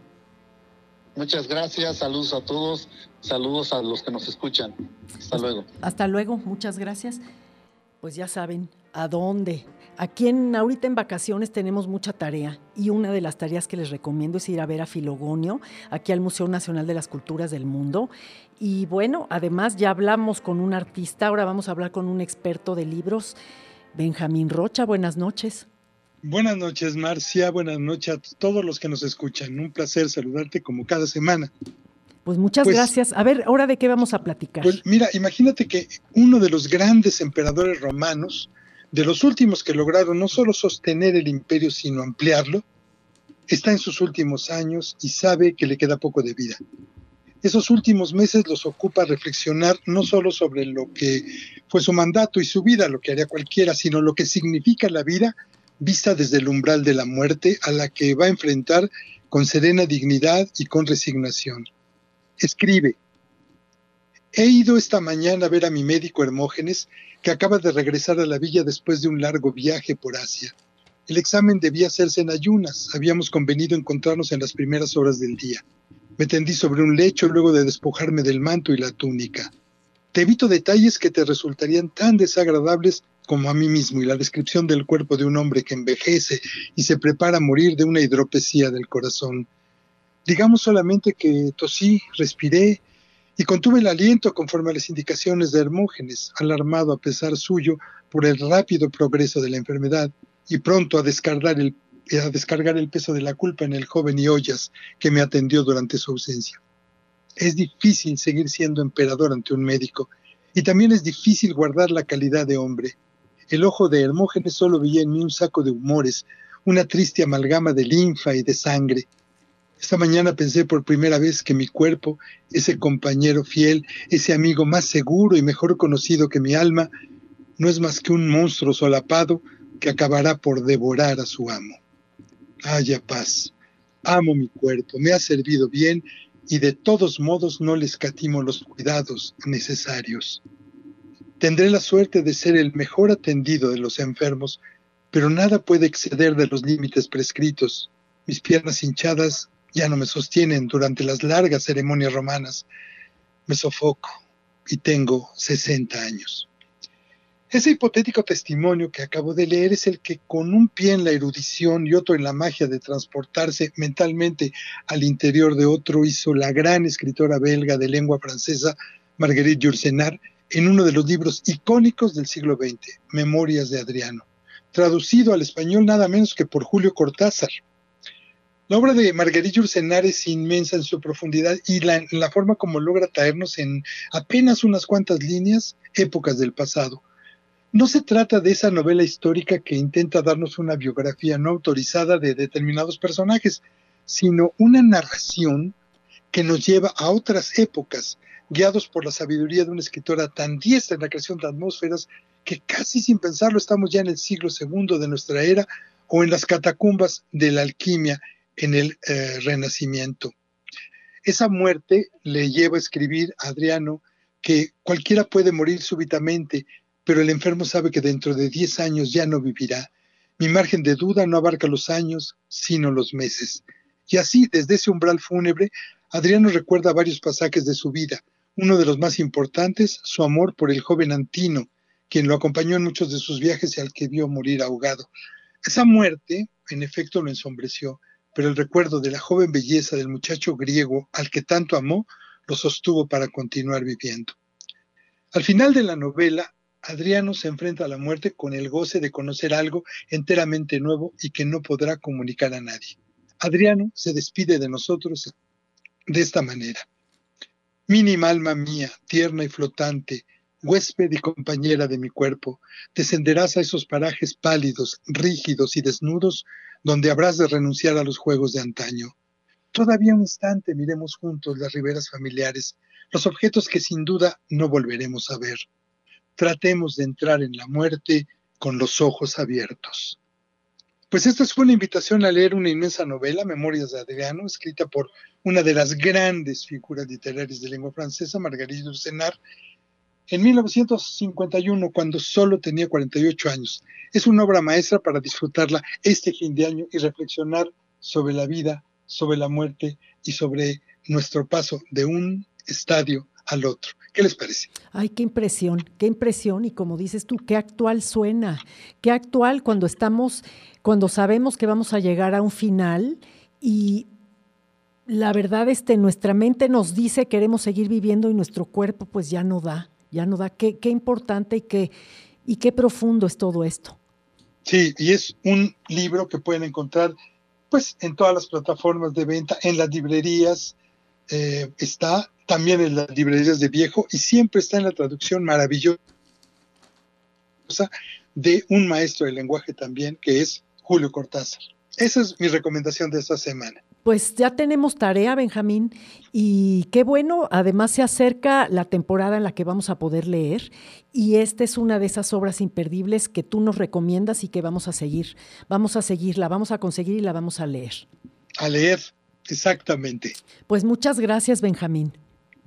Speaker 11: Muchas gracias, saludos a todos, saludos a los que nos escuchan. Hasta luego.
Speaker 1: Hasta luego, muchas gracias. Pues ya saben a dónde Aquí en, ahorita en vacaciones tenemos mucha tarea y una de las tareas que les recomiendo es ir a ver a Filogonio, aquí al Museo Nacional de las Culturas del Mundo. Y bueno, además ya hablamos con un artista, ahora vamos a hablar con un experto de libros, Benjamín Rocha. Buenas noches.
Speaker 12: Buenas noches, Marcia. Buenas noches a todos los que nos escuchan. Un placer saludarte como cada semana.
Speaker 1: Pues muchas pues, gracias. A ver, ahora de qué vamos a platicar.
Speaker 12: Pues mira, imagínate que uno de los grandes emperadores romanos, de los últimos que lograron no solo sostener el imperio, sino ampliarlo, está en sus últimos años y sabe que le queda poco de vida. Esos últimos meses los ocupa reflexionar no solo sobre lo que fue su mandato y su vida, lo que haría cualquiera, sino lo que significa la vida vista desde el umbral de la muerte a la que va a enfrentar con serena dignidad y con resignación. Escribe, he ido esta mañana a ver a mi médico Hermógenes que acaba de regresar a la villa después de un largo viaje por Asia. El examen debía hacerse en ayunas. Habíamos convenido encontrarnos en las primeras horas del día. Me tendí sobre un lecho luego de despojarme del manto y la túnica. Te evito detalles que te resultarían tan desagradables como a mí mismo y la descripción del cuerpo de un hombre que envejece y se prepara a morir de una hidropesía del corazón. Digamos solamente que tosí, respiré y contuve el aliento conforme a las indicaciones de Hermógenes, alarmado a pesar suyo por el rápido progreso de la enfermedad y pronto a descargar el, peso de la culpa en el joven Iollas que me atendió durante su ausencia. Es difícil seguir siendo emperador ante un médico y también es difícil guardar la calidad de hombre. El ojo de Hermógenes solo veía en mí un saco de humores, una triste amalgama de linfa y de sangre. Esta mañana pensé por primera vez que mi cuerpo, ese compañero fiel, ese amigo más seguro y mejor conocido que mi alma, no es más que un monstruo solapado que acabará por devorar a su amo. Haya paz. Amo mi cuerpo, me ha servido bien y de todos modos no le escatimo los cuidados necesarios. Tendré la suerte de ser el mejor atendido de los enfermos, pero nada puede exceder de los límites prescritos. Mis piernas hinchadas ya no me sostienen durante las largas ceremonias romanas. Me sofoco y tengo 60 años. Ese hipotético testimonio que acabo de leer es el que con un pie en la erudición y otro en la magia de transportarse mentalmente al interior de otro hizo la gran escritora belga de lengua francesa Marguerite Yourcenar en uno de los libros icónicos del siglo XX, Memorias de Adriano, traducido al español nada menos que por Julio Cortázar. La obra de Marguerite Yourcenar es inmensa en su profundidad y la, la forma como logra traernos en apenas unas cuantas líneas épocas del pasado. No se trata de esa novela histórica que intenta darnos una biografía no autorizada de determinados personajes, sino una narración que nos lleva a otras épocas, guiados por la sabiduría de una escritora tan diestra en la creación de atmósferas que casi sin pensarlo estamos ya en el siglo segundo de nuestra era o en las catacumbas de la alquimia en el eh, Renacimiento. Esa muerte le lleva a escribir a Adriano que cualquiera puede morir súbitamente, pero el enfermo sabe que dentro de 10 años ya no vivirá. Mi margen de duda no abarca los años, sino los meses. Y así, desde ese umbral fúnebre, Adriano recuerda varios pasajes de su vida. Uno de los más importantes, su amor por el joven Antino, quien lo acompañó en muchos de sus viajes y al que vio morir ahogado. Esa muerte, en efecto, lo ensombreció, pero el recuerdo de la joven belleza del muchacho griego al que tanto amó lo sostuvo para continuar viviendo. Al final de la novela, Adriano se enfrenta a la muerte con el goce de conocer algo enteramente nuevo y que no podrá comunicar a nadie. Adriano se despide de nosotros de esta manera. Mínima alma mía, tierna y flotante, huésped y compañera de mi cuerpo, descenderás a esos parajes pálidos, rígidos y desnudos donde habrás de renunciar a los juegos de antaño. Todavía un instante miremos juntos las riberas familiares, los objetos que sin duda no volveremos a ver. Tratemos de entrar en la muerte con los ojos abiertos. Pues esta fue una invitación a leer una inmensa novela, Memorias de Adriano, escrita por una de las grandes figuras literarias de lengua francesa, Marguerite Yourcenar, en 1951, cuando solo tenía 48 años. Es una obra maestra para disfrutarla este fin de año y reflexionar sobre la vida, sobre la muerte y sobre nuestro paso de un estadio al otro. ¿Qué les parece?
Speaker 1: Ay, qué impresión, qué impresión. Y como dices tú, qué actual suena, qué actual cuando estamos, cuando sabemos que vamos a llegar a un final y la verdad, este, nuestra mente nos dice queremos seguir viviendo y nuestro cuerpo pues ya no da ya no da. Qué, importante y qué, y qué profundo es todo esto.
Speaker 12: Sí, y es un libro que pueden encontrar pues en todas las plataformas de venta, en las librerías, eh, está también en las librerías de viejo y siempre está en la traducción maravillosa de un maestro del lenguaje también, que es Julio Cortázar. Esa es mi recomendación de esta semana.
Speaker 1: Pues ya tenemos tarea, Benjamín, y qué bueno, además se acerca la temporada en la que vamos a poder leer y esta es una de esas obras imperdibles que tú nos recomiendas y que vamos a seguir. Vamos a seguirla, vamos a conseguir y la vamos a leer.
Speaker 12: A leer, exactamente.
Speaker 1: Pues muchas gracias, Benjamín.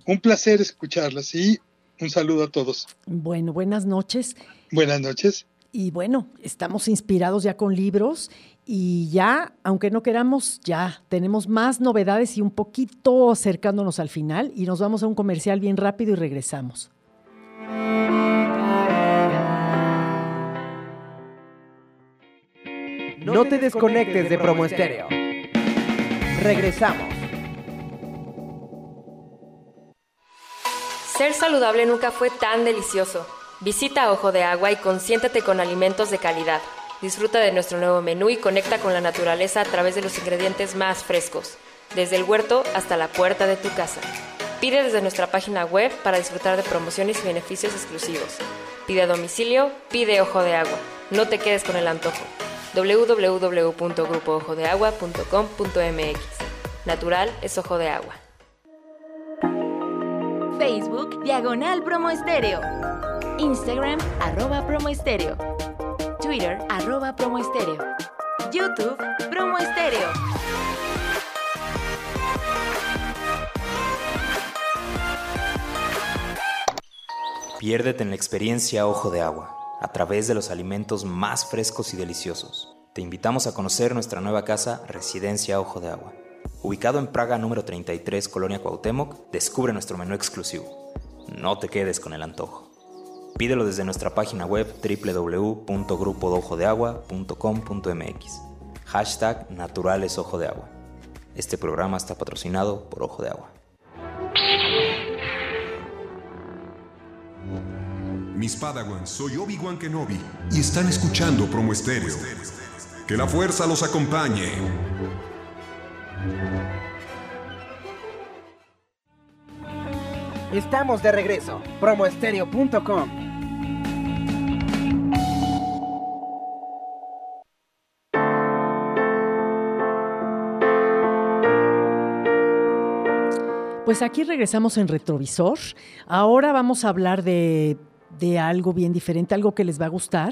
Speaker 12: Un placer escucharlas y un saludo a todos.
Speaker 1: Bueno, buenas noches.
Speaker 12: Buenas noches.
Speaker 1: Y bueno, estamos inspirados ya con libros y ya, aunque no queramos, ya tenemos más novedades y un poquito acercándonos al final y nos vamos a un comercial bien rápido y regresamos.
Speaker 4: No te desconectes de Promo Estéreo. Regresamos.
Speaker 5: Ser saludable nunca fue tan delicioso. Visita Ojo de Agua y consiéntate con alimentos de calidad. Disfruta de nuestro nuevo menú y conecta con la naturaleza a través de los ingredientes más frescos, desde el huerto hasta la puerta de tu casa. Pide desde nuestra página web para disfrutar de promociones y beneficios exclusivos. Pide a domicilio, pide Ojo de Agua. No te quedes con el antojo. www.grupoojodeagua.com.mx Natural es ojo de agua.
Speaker 13: Facebook Diagonal Promo Estéreo. Instagram arroba promo estéreo. Twitter arroba. YouTube Promo Estéreo.
Speaker 7: Piérdete en la experiencia Ojo de Agua, a través de los alimentos más frescos y deliciosos. Te invitamos a conocer nuestra nueva casa, Residencia Ojo de Agua. Ubicado en Praga número 33, Colonia Cuauhtémoc, descubre nuestro menú exclusivo. No te quedes con el antojo. Pídelo desde nuestra página web www.grupodojodeagua.com.mx. Hashtag Naturales Ojo de Agua. Este programa está patrocinado por Ojo de Agua.
Speaker 14: Mis Padawans, soy Obi-Wan Kenobi y están escuchando Promo Estéreo. Que la fuerza los acompañe.
Speaker 4: Estamos de regreso. Promoestereo.com.
Speaker 1: Pues aquí regresamos en retrovisor. Ahora vamos a hablar de, algo bien diferente, algo que les va a gustar.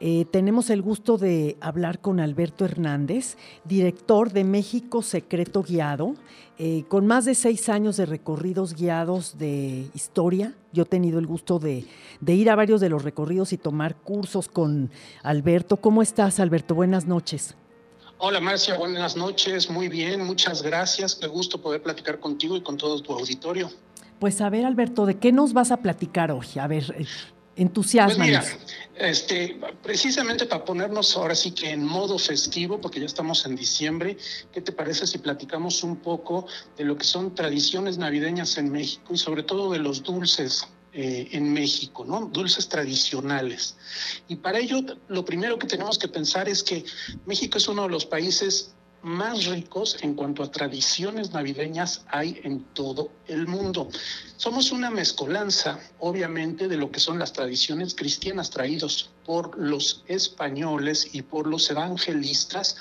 Speaker 1: Eh, tenemos el gusto de hablar con Alberto Hernández, director de México Secreto Guiado, eh, con más de seis años de recorridos guiados de historia. Yo he tenido el gusto de ir a varios de los recorridos y tomar cursos con Alberto. ¿Cómo estás, Alberto? Buenas noches.
Speaker 15: Hola Marcia, buenas noches, muy bien, muchas gracias, qué gusto poder platicar contigo y con todo tu auditorio.
Speaker 1: Pues a ver Alberto, ¿de qué nos vas a platicar hoy? A ver, eh, entusiasma.
Speaker 15: Pues mira, este, precisamente para ponernos ahora sí que en modo festivo, porque ya estamos en diciembre, ¿qué te parece si platicamos un poco de lo que son tradiciones navideñas en México y sobre todo de los dulces eh, en México, ¿no? Dulces tradicionales. Y para ello, lo primero que tenemos que pensar es que México es uno de los países más ricos en cuanto a tradiciones navideñas hay en todo el mundo. Somos una mezcolanza, obviamente, de lo que son las tradiciones cristianas traídos por los españoles y por los evangelistas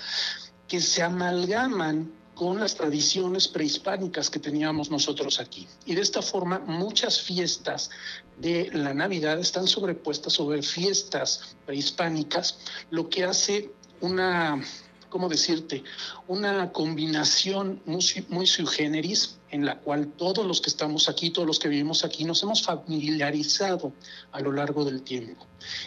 Speaker 15: que se amalgaman con las tradiciones prehispánicas que teníamos nosotros aquí. Y de esta forma muchas fiestas de la Navidad están sobrepuestas sobre fiestas prehispánicas, lo que hace una, ¿cómo decirte?, una combinación muy, muy sui generis en la cual todos los que estamos aquí, todos los que vivimos aquí, nos hemos familiarizado a lo largo del tiempo.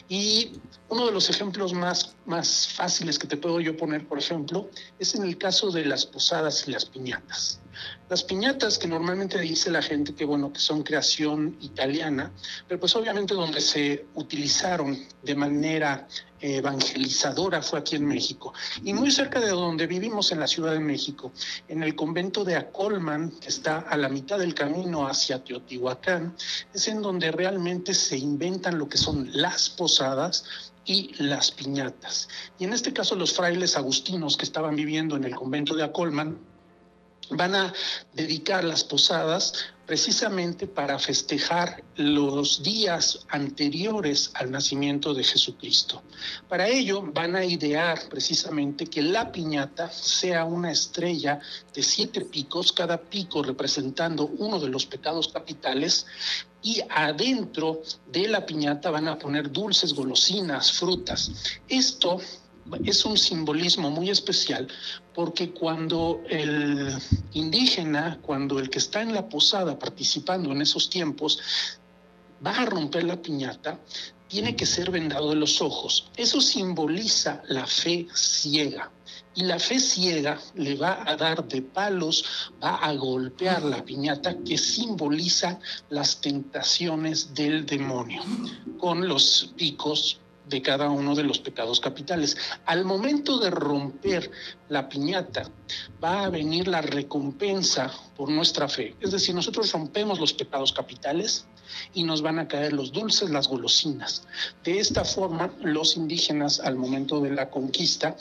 Speaker 15: Y uno de los ejemplos más, más fáciles que te puedo yo poner, por ejemplo, es en el caso de las posadas y las piñatas. Las piñatas que normalmente dice la gente que bueno que son creación italiana, pero pues obviamente donde se utilizaron de manera evangelizadora fue aquí en México. Y muy cerca de donde vivimos en la Ciudad de México, en el convento de Acolman, que está a la mitad del camino hacia Teotihuacán, es en donde realmente se inventan lo que son las posadas y las piñatas. Y en este caso los frailes agustinos que estaban viviendo en el convento de Acolman van a dedicar las posadas precisamente para festejar los días anteriores al nacimiento de Jesucristo. Para ello van a idear precisamente que la piñata sea una estrella de siete picos, cada pico representando uno de los pecados capitales, y adentro de la piñata van a poner dulces, golosinas, frutas. Esto es un simbolismo muy especial porque cuando el indígena, cuando el que está en la posada participando en esos tiempos, va a romper la piñata, tiene que ser vendado de los ojos. Eso simboliza la fe ciega. Y la fe ciega le va a dar de palos, va a golpear la piñata que simboliza las tentaciones del demonio, con los picos de cada uno de los pecados capitales. Al momento de romper la piñata, va a venir la recompensa por nuestra fe. Es decir, nosotros rompemos los pecados capitales y nos van a caer los dulces, las golosinas. De esta forma, los indígenas al momento de la conquista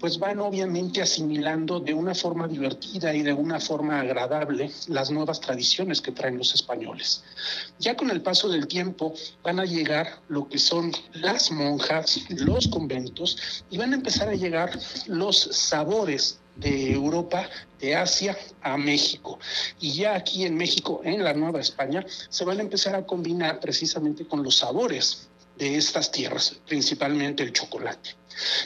Speaker 15: pues van obviamente asimilando de una forma divertida y de una forma agradable las nuevas tradiciones que traen los españoles. Ya con el paso del tiempo van a llegar lo que son las monjas, los conventos, y van a empezar a llegar los sabores de Europa, de Asia a México. Y ya aquí en México, en la Nueva España, se van a empezar a combinar precisamente con los sabores de estas tierras, principalmente el chocolate.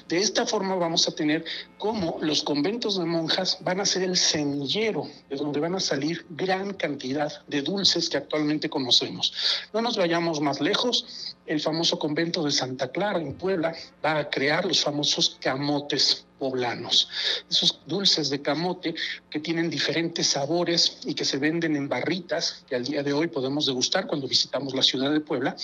Speaker 15: De esta forma vamos a tener como los conventos de monjas van a ser el semillero de donde van a salir gran cantidad de dulces que actualmente conocemos. No nos vayamos más lejos, el famoso convento de Santa Clara en Puebla va a crear los famosos camotes poblanos, esos dulces de camote que tienen diferentes sabores y que se venden en barritas que al día de hoy podemos degustar cuando visitamos la ciudad de Puebla.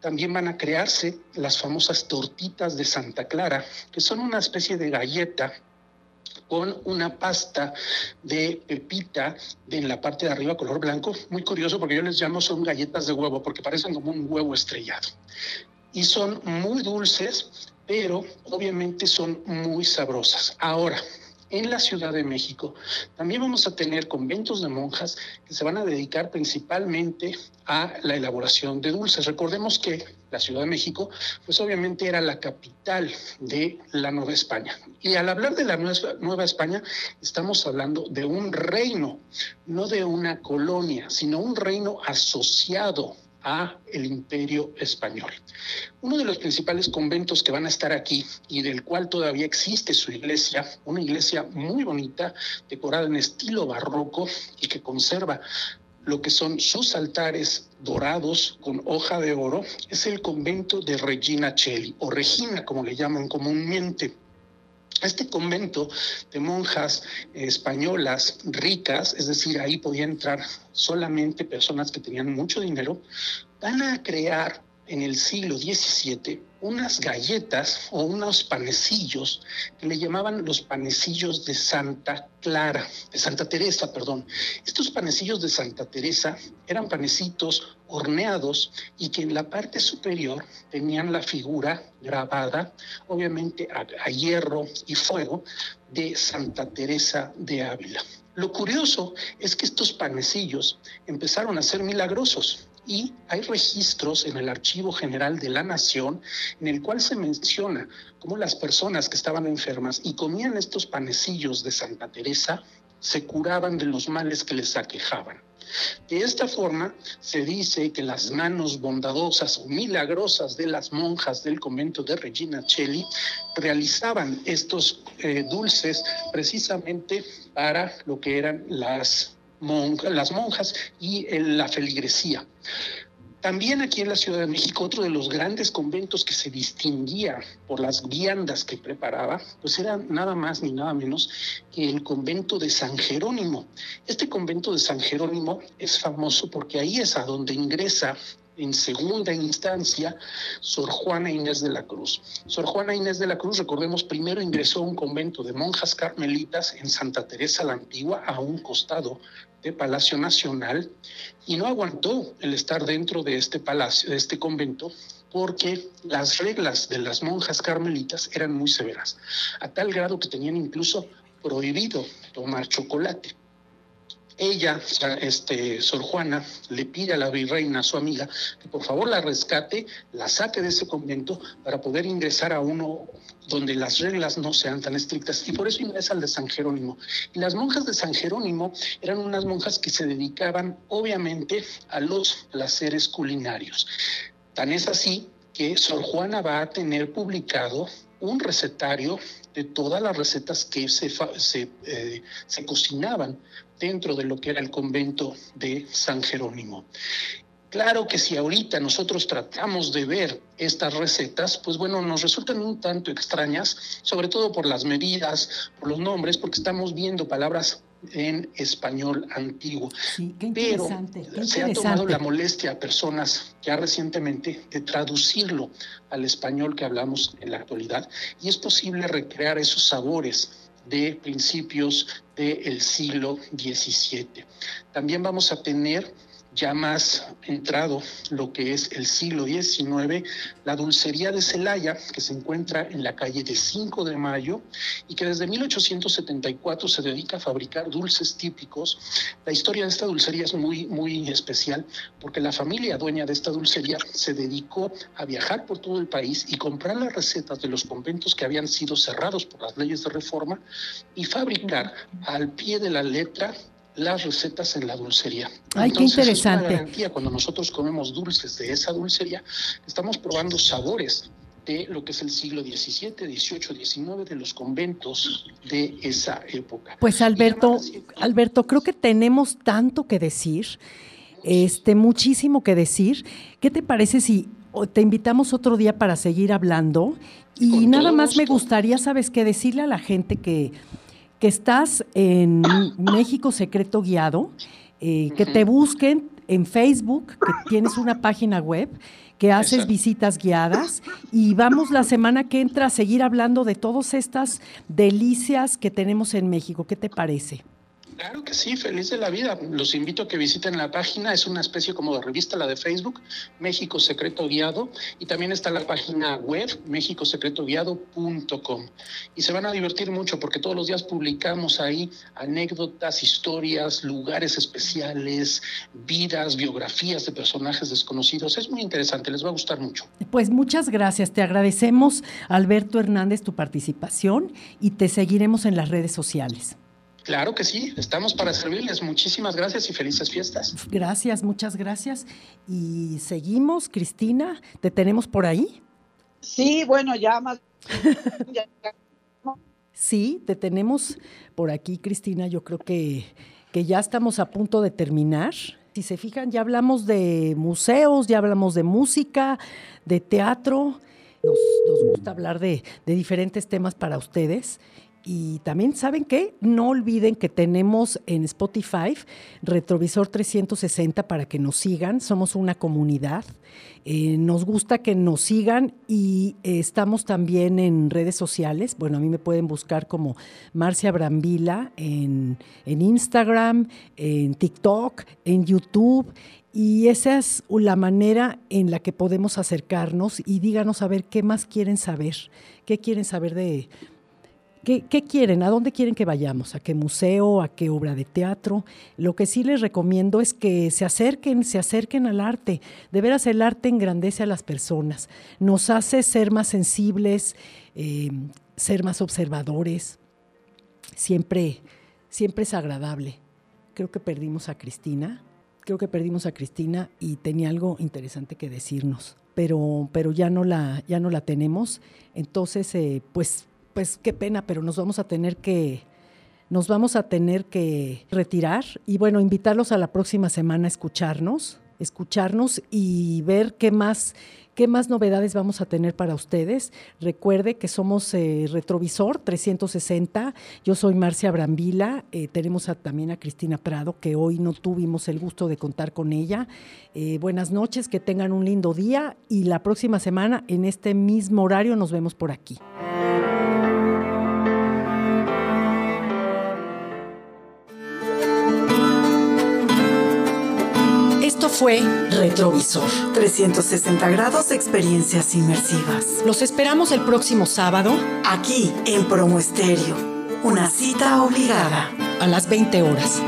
Speaker 15: También van a crearse las famosas tortitas de Santa Clara, que son una especie de galleta con una pasta de pepita en la parte de arriba color blanco. Muy curioso porque yo les llamo son galletas de huevo porque parecen como un huevo estrellado. Y son muy dulces, pero obviamente son muy sabrosas. Ahora, en la Ciudad de México. También vamos a tener conventos de monjas que se van a dedicar principalmente a la elaboración de dulces. Recordemos que la Ciudad de México, pues obviamente era la capital de la Nueva España. Y al hablar de la Nueva España, estamos hablando de un reino, no de una colonia, sino un reino asociado a el imperio español. Uno de los principales conventos que van a estar aquí y del cual todavía existe su iglesia, una iglesia muy bonita, decorada en estilo barroco y que conserva lo que son sus altares dorados con hoja de oro, es el convento de Regina Cheli, o Regina como le llaman comúnmente. Este convento de monjas españolas ricas, es decir, ahí podían entrar solamente personas que tenían mucho dinero, van a crear en el siglo XVII unas galletas o unos panecillos que le llamaban los panecillos de Santa Clara, de Santa Teresa, perdón. Estos panecillos de Santa Teresa eran panecitos horneados y que en la parte superior tenían la figura grabada, obviamente a, a hierro y fuego, de Santa Teresa de Ávila. Lo curioso es que estos panecillos empezaron a ser milagrosos y hay registros en el Archivo General de la Nación en el cual se menciona cómo las personas que estaban enfermas y comían estos panecillos de Santa Teresa se curaban de los males que les aquejaban. De esta forma, se dice que las manos bondadosas o milagrosas de las monjas del convento de Regina Cheli realizaban estos eh, dulces precisamente para lo que eran las las monjas y la feligresía. También aquí en la Ciudad de México, otro de los grandes conventos que se distinguía por las viandas que preparaba, pues era nada más ni nada menos que el convento de San Jerónimo. Este convento de San Jerónimo es famoso porque ahí es a donde ingresa en segunda instancia Sor Juana Inés de la Cruz. Sor Juana Inés de la Cruz, recordemos, primero ingresó a un convento de monjas carmelitas en Santa Teresa la Antigua, a un costado de Palacio Nacional, y no aguantó el estar dentro de este palacio, de este convento, porque las reglas de las monjas carmelitas eran muy severas, a tal grado que tenían incluso prohibido tomar chocolate ella, este, Sor Juana, le pide a la virreina, su amiga, que por favor la rescate, la saque de ese convento para poder ingresar a uno donde las reglas no sean tan estrictas. Y por eso ingresa al de San Jerónimo. Y las monjas de San Jerónimo eran unas monjas que se dedicaban, obviamente, a los placeres culinarios. Tan es así que Sor Juana va a tener publicado un recetario de todas las recetas que se, se, eh, se cocinaban dentro de lo que era el convento de San Jerónimo. Claro que si ahorita nosotros tratamos de ver estas recetas, pues bueno, nos resultan un tanto extrañas, sobre todo por las medidas, por los nombres, porque estamos viendo palabras en español antiguo.
Speaker 1: Sí, qué
Speaker 15: Pero se ha tomado la molestia a personas ya recientemente de traducirlo al español que hablamos en la actualidad y es posible recrear esos sabores de principios del siglo XVII. También vamos a tener ya más entrado lo que es el siglo XIX, la dulcería de Celaya, que se encuentra en la calle de 5 de Mayo y que desde 1874 se dedica a fabricar dulces típicos. La historia de esta dulcería es muy, muy especial porque la familia dueña de esta dulcería se dedicó a viajar por todo el país y comprar las recetas de los conventos que habían sido cerrados por las leyes de reforma y fabricar al pie de la letra las recetas en la dulcería.
Speaker 1: Ay, qué interesante.
Speaker 15: Es una garantía cuando nosotros comemos dulces de esa dulcería, estamos probando sabores de lo que es el siglo XVII, XVIII, XIX, de los conventos de esa época.
Speaker 1: Pues Alberto, Alberto, creo que tenemos tanto que decir, este, muchísimo que decir. ¿Qué te parece si te invitamos otro día para seguir hablando? Y nada más me gustaría, ¿sabes qué? Decirle a la gente que que estás en México Secreto Guiado, eh, que te busquen en Facebook, que tienes una página web, que haces visitas guiadas y vamos la semana que entra a seguir hablando de todas estas delicias que tenemos en México. ¿Qué te parece?
Speaker 15: Claro que sí, feliz de la vida. Los invito a que visiten la página, es una especie como de revista, la de Facebook, México Secreto Guiado, y también está la página web, mexicosecretoguiado.com. Y se van a divertir mucho porque todos los días publicamos ahí anécdotas, historias, lugares especiales, vidas, biografías de personajes desconocidos. Es muy interesante, les va a gustar mucho.
Speaker 1: Pues muchas gracias, te agradecemos, Alberto Hernández, tu participación y te seguiremos en las redes sociales.
Speaker 15: Claro que sí, estamos para servirles. Muchísimas gracias y felices fiestas.
Speaker 1: Gracias, muchas gracias. Y seguimos, Cristina, ¿te tenemos por ahí?
Speaker 3: Sí, bueno, ya más. [laughs]
Speaker 1: sí, te tenemos por aquí, Cristina. Yo creo que, que ya estamos a punto de terminar. Si se fijan, ya hablamos de museos, ya hablamos de música, de teatro. Nos, nos gusta hablar de, de diferentes temas para ustedes. Y también, ¿saben qué? No olviden que tenemos en Spotify Retrovisor 360 para que nos sigan. Somos una comunidad. Eh, nos gusta que nos sigan y eh, estamos también en redes sociales. Bueno, a mí me pueden buscar como Marcia Brambila en, en Instagram, en TikTok, en YouTube. Y esa es la manera en la que podemos acercarnos y díganos a ver qué más quieren saber, qué quieren saber de, ¿Qué, quieren? ¿A dónde quieren que vayamos? ¿A qué museo? ¿A qué obra de teatro? Lo que sí les recomiendo es que se acerquen, se acerquen al arte. De veras, el arte engrandece a las personas, nos hace ser más sensibles, eh, ser más observadores. Siempre, siempre es agradable. Creo que perdimos a Cristina, creo que perdimos a Cristina y tenía algo interesante que decirnos, pero, pero ya, no la, ya no la tenemos. Entonces, eh, pues pues qué pena, pero nos vamos a tener que nos vamos a tener que retirar y bueno, invitarlos a la próxima semana a escucharnos, escucharnos y ver qué más ¿Qué más novedades vamos a tener para ustedes? Recuerde que somos eh, Retrovisor 360. Yo soy Marcia Brambila. Eh, tenemos también a Cristina Prado, que hoy no tuvimos el gusto de contar con ella. Eh, buenas noches, que tengan un lindo día y la próxima semana en este mismo horario nos vemos por aquí. Fue Retrovisor.
Speaker 2: 360 grados de experiencias inmersivas.
Speaker 1: Los esperamos el próximo sábado.
Speaker 2: Aquí en Promo Estéreo. Una cita obligada.
Speaker 1: A las 20 horas.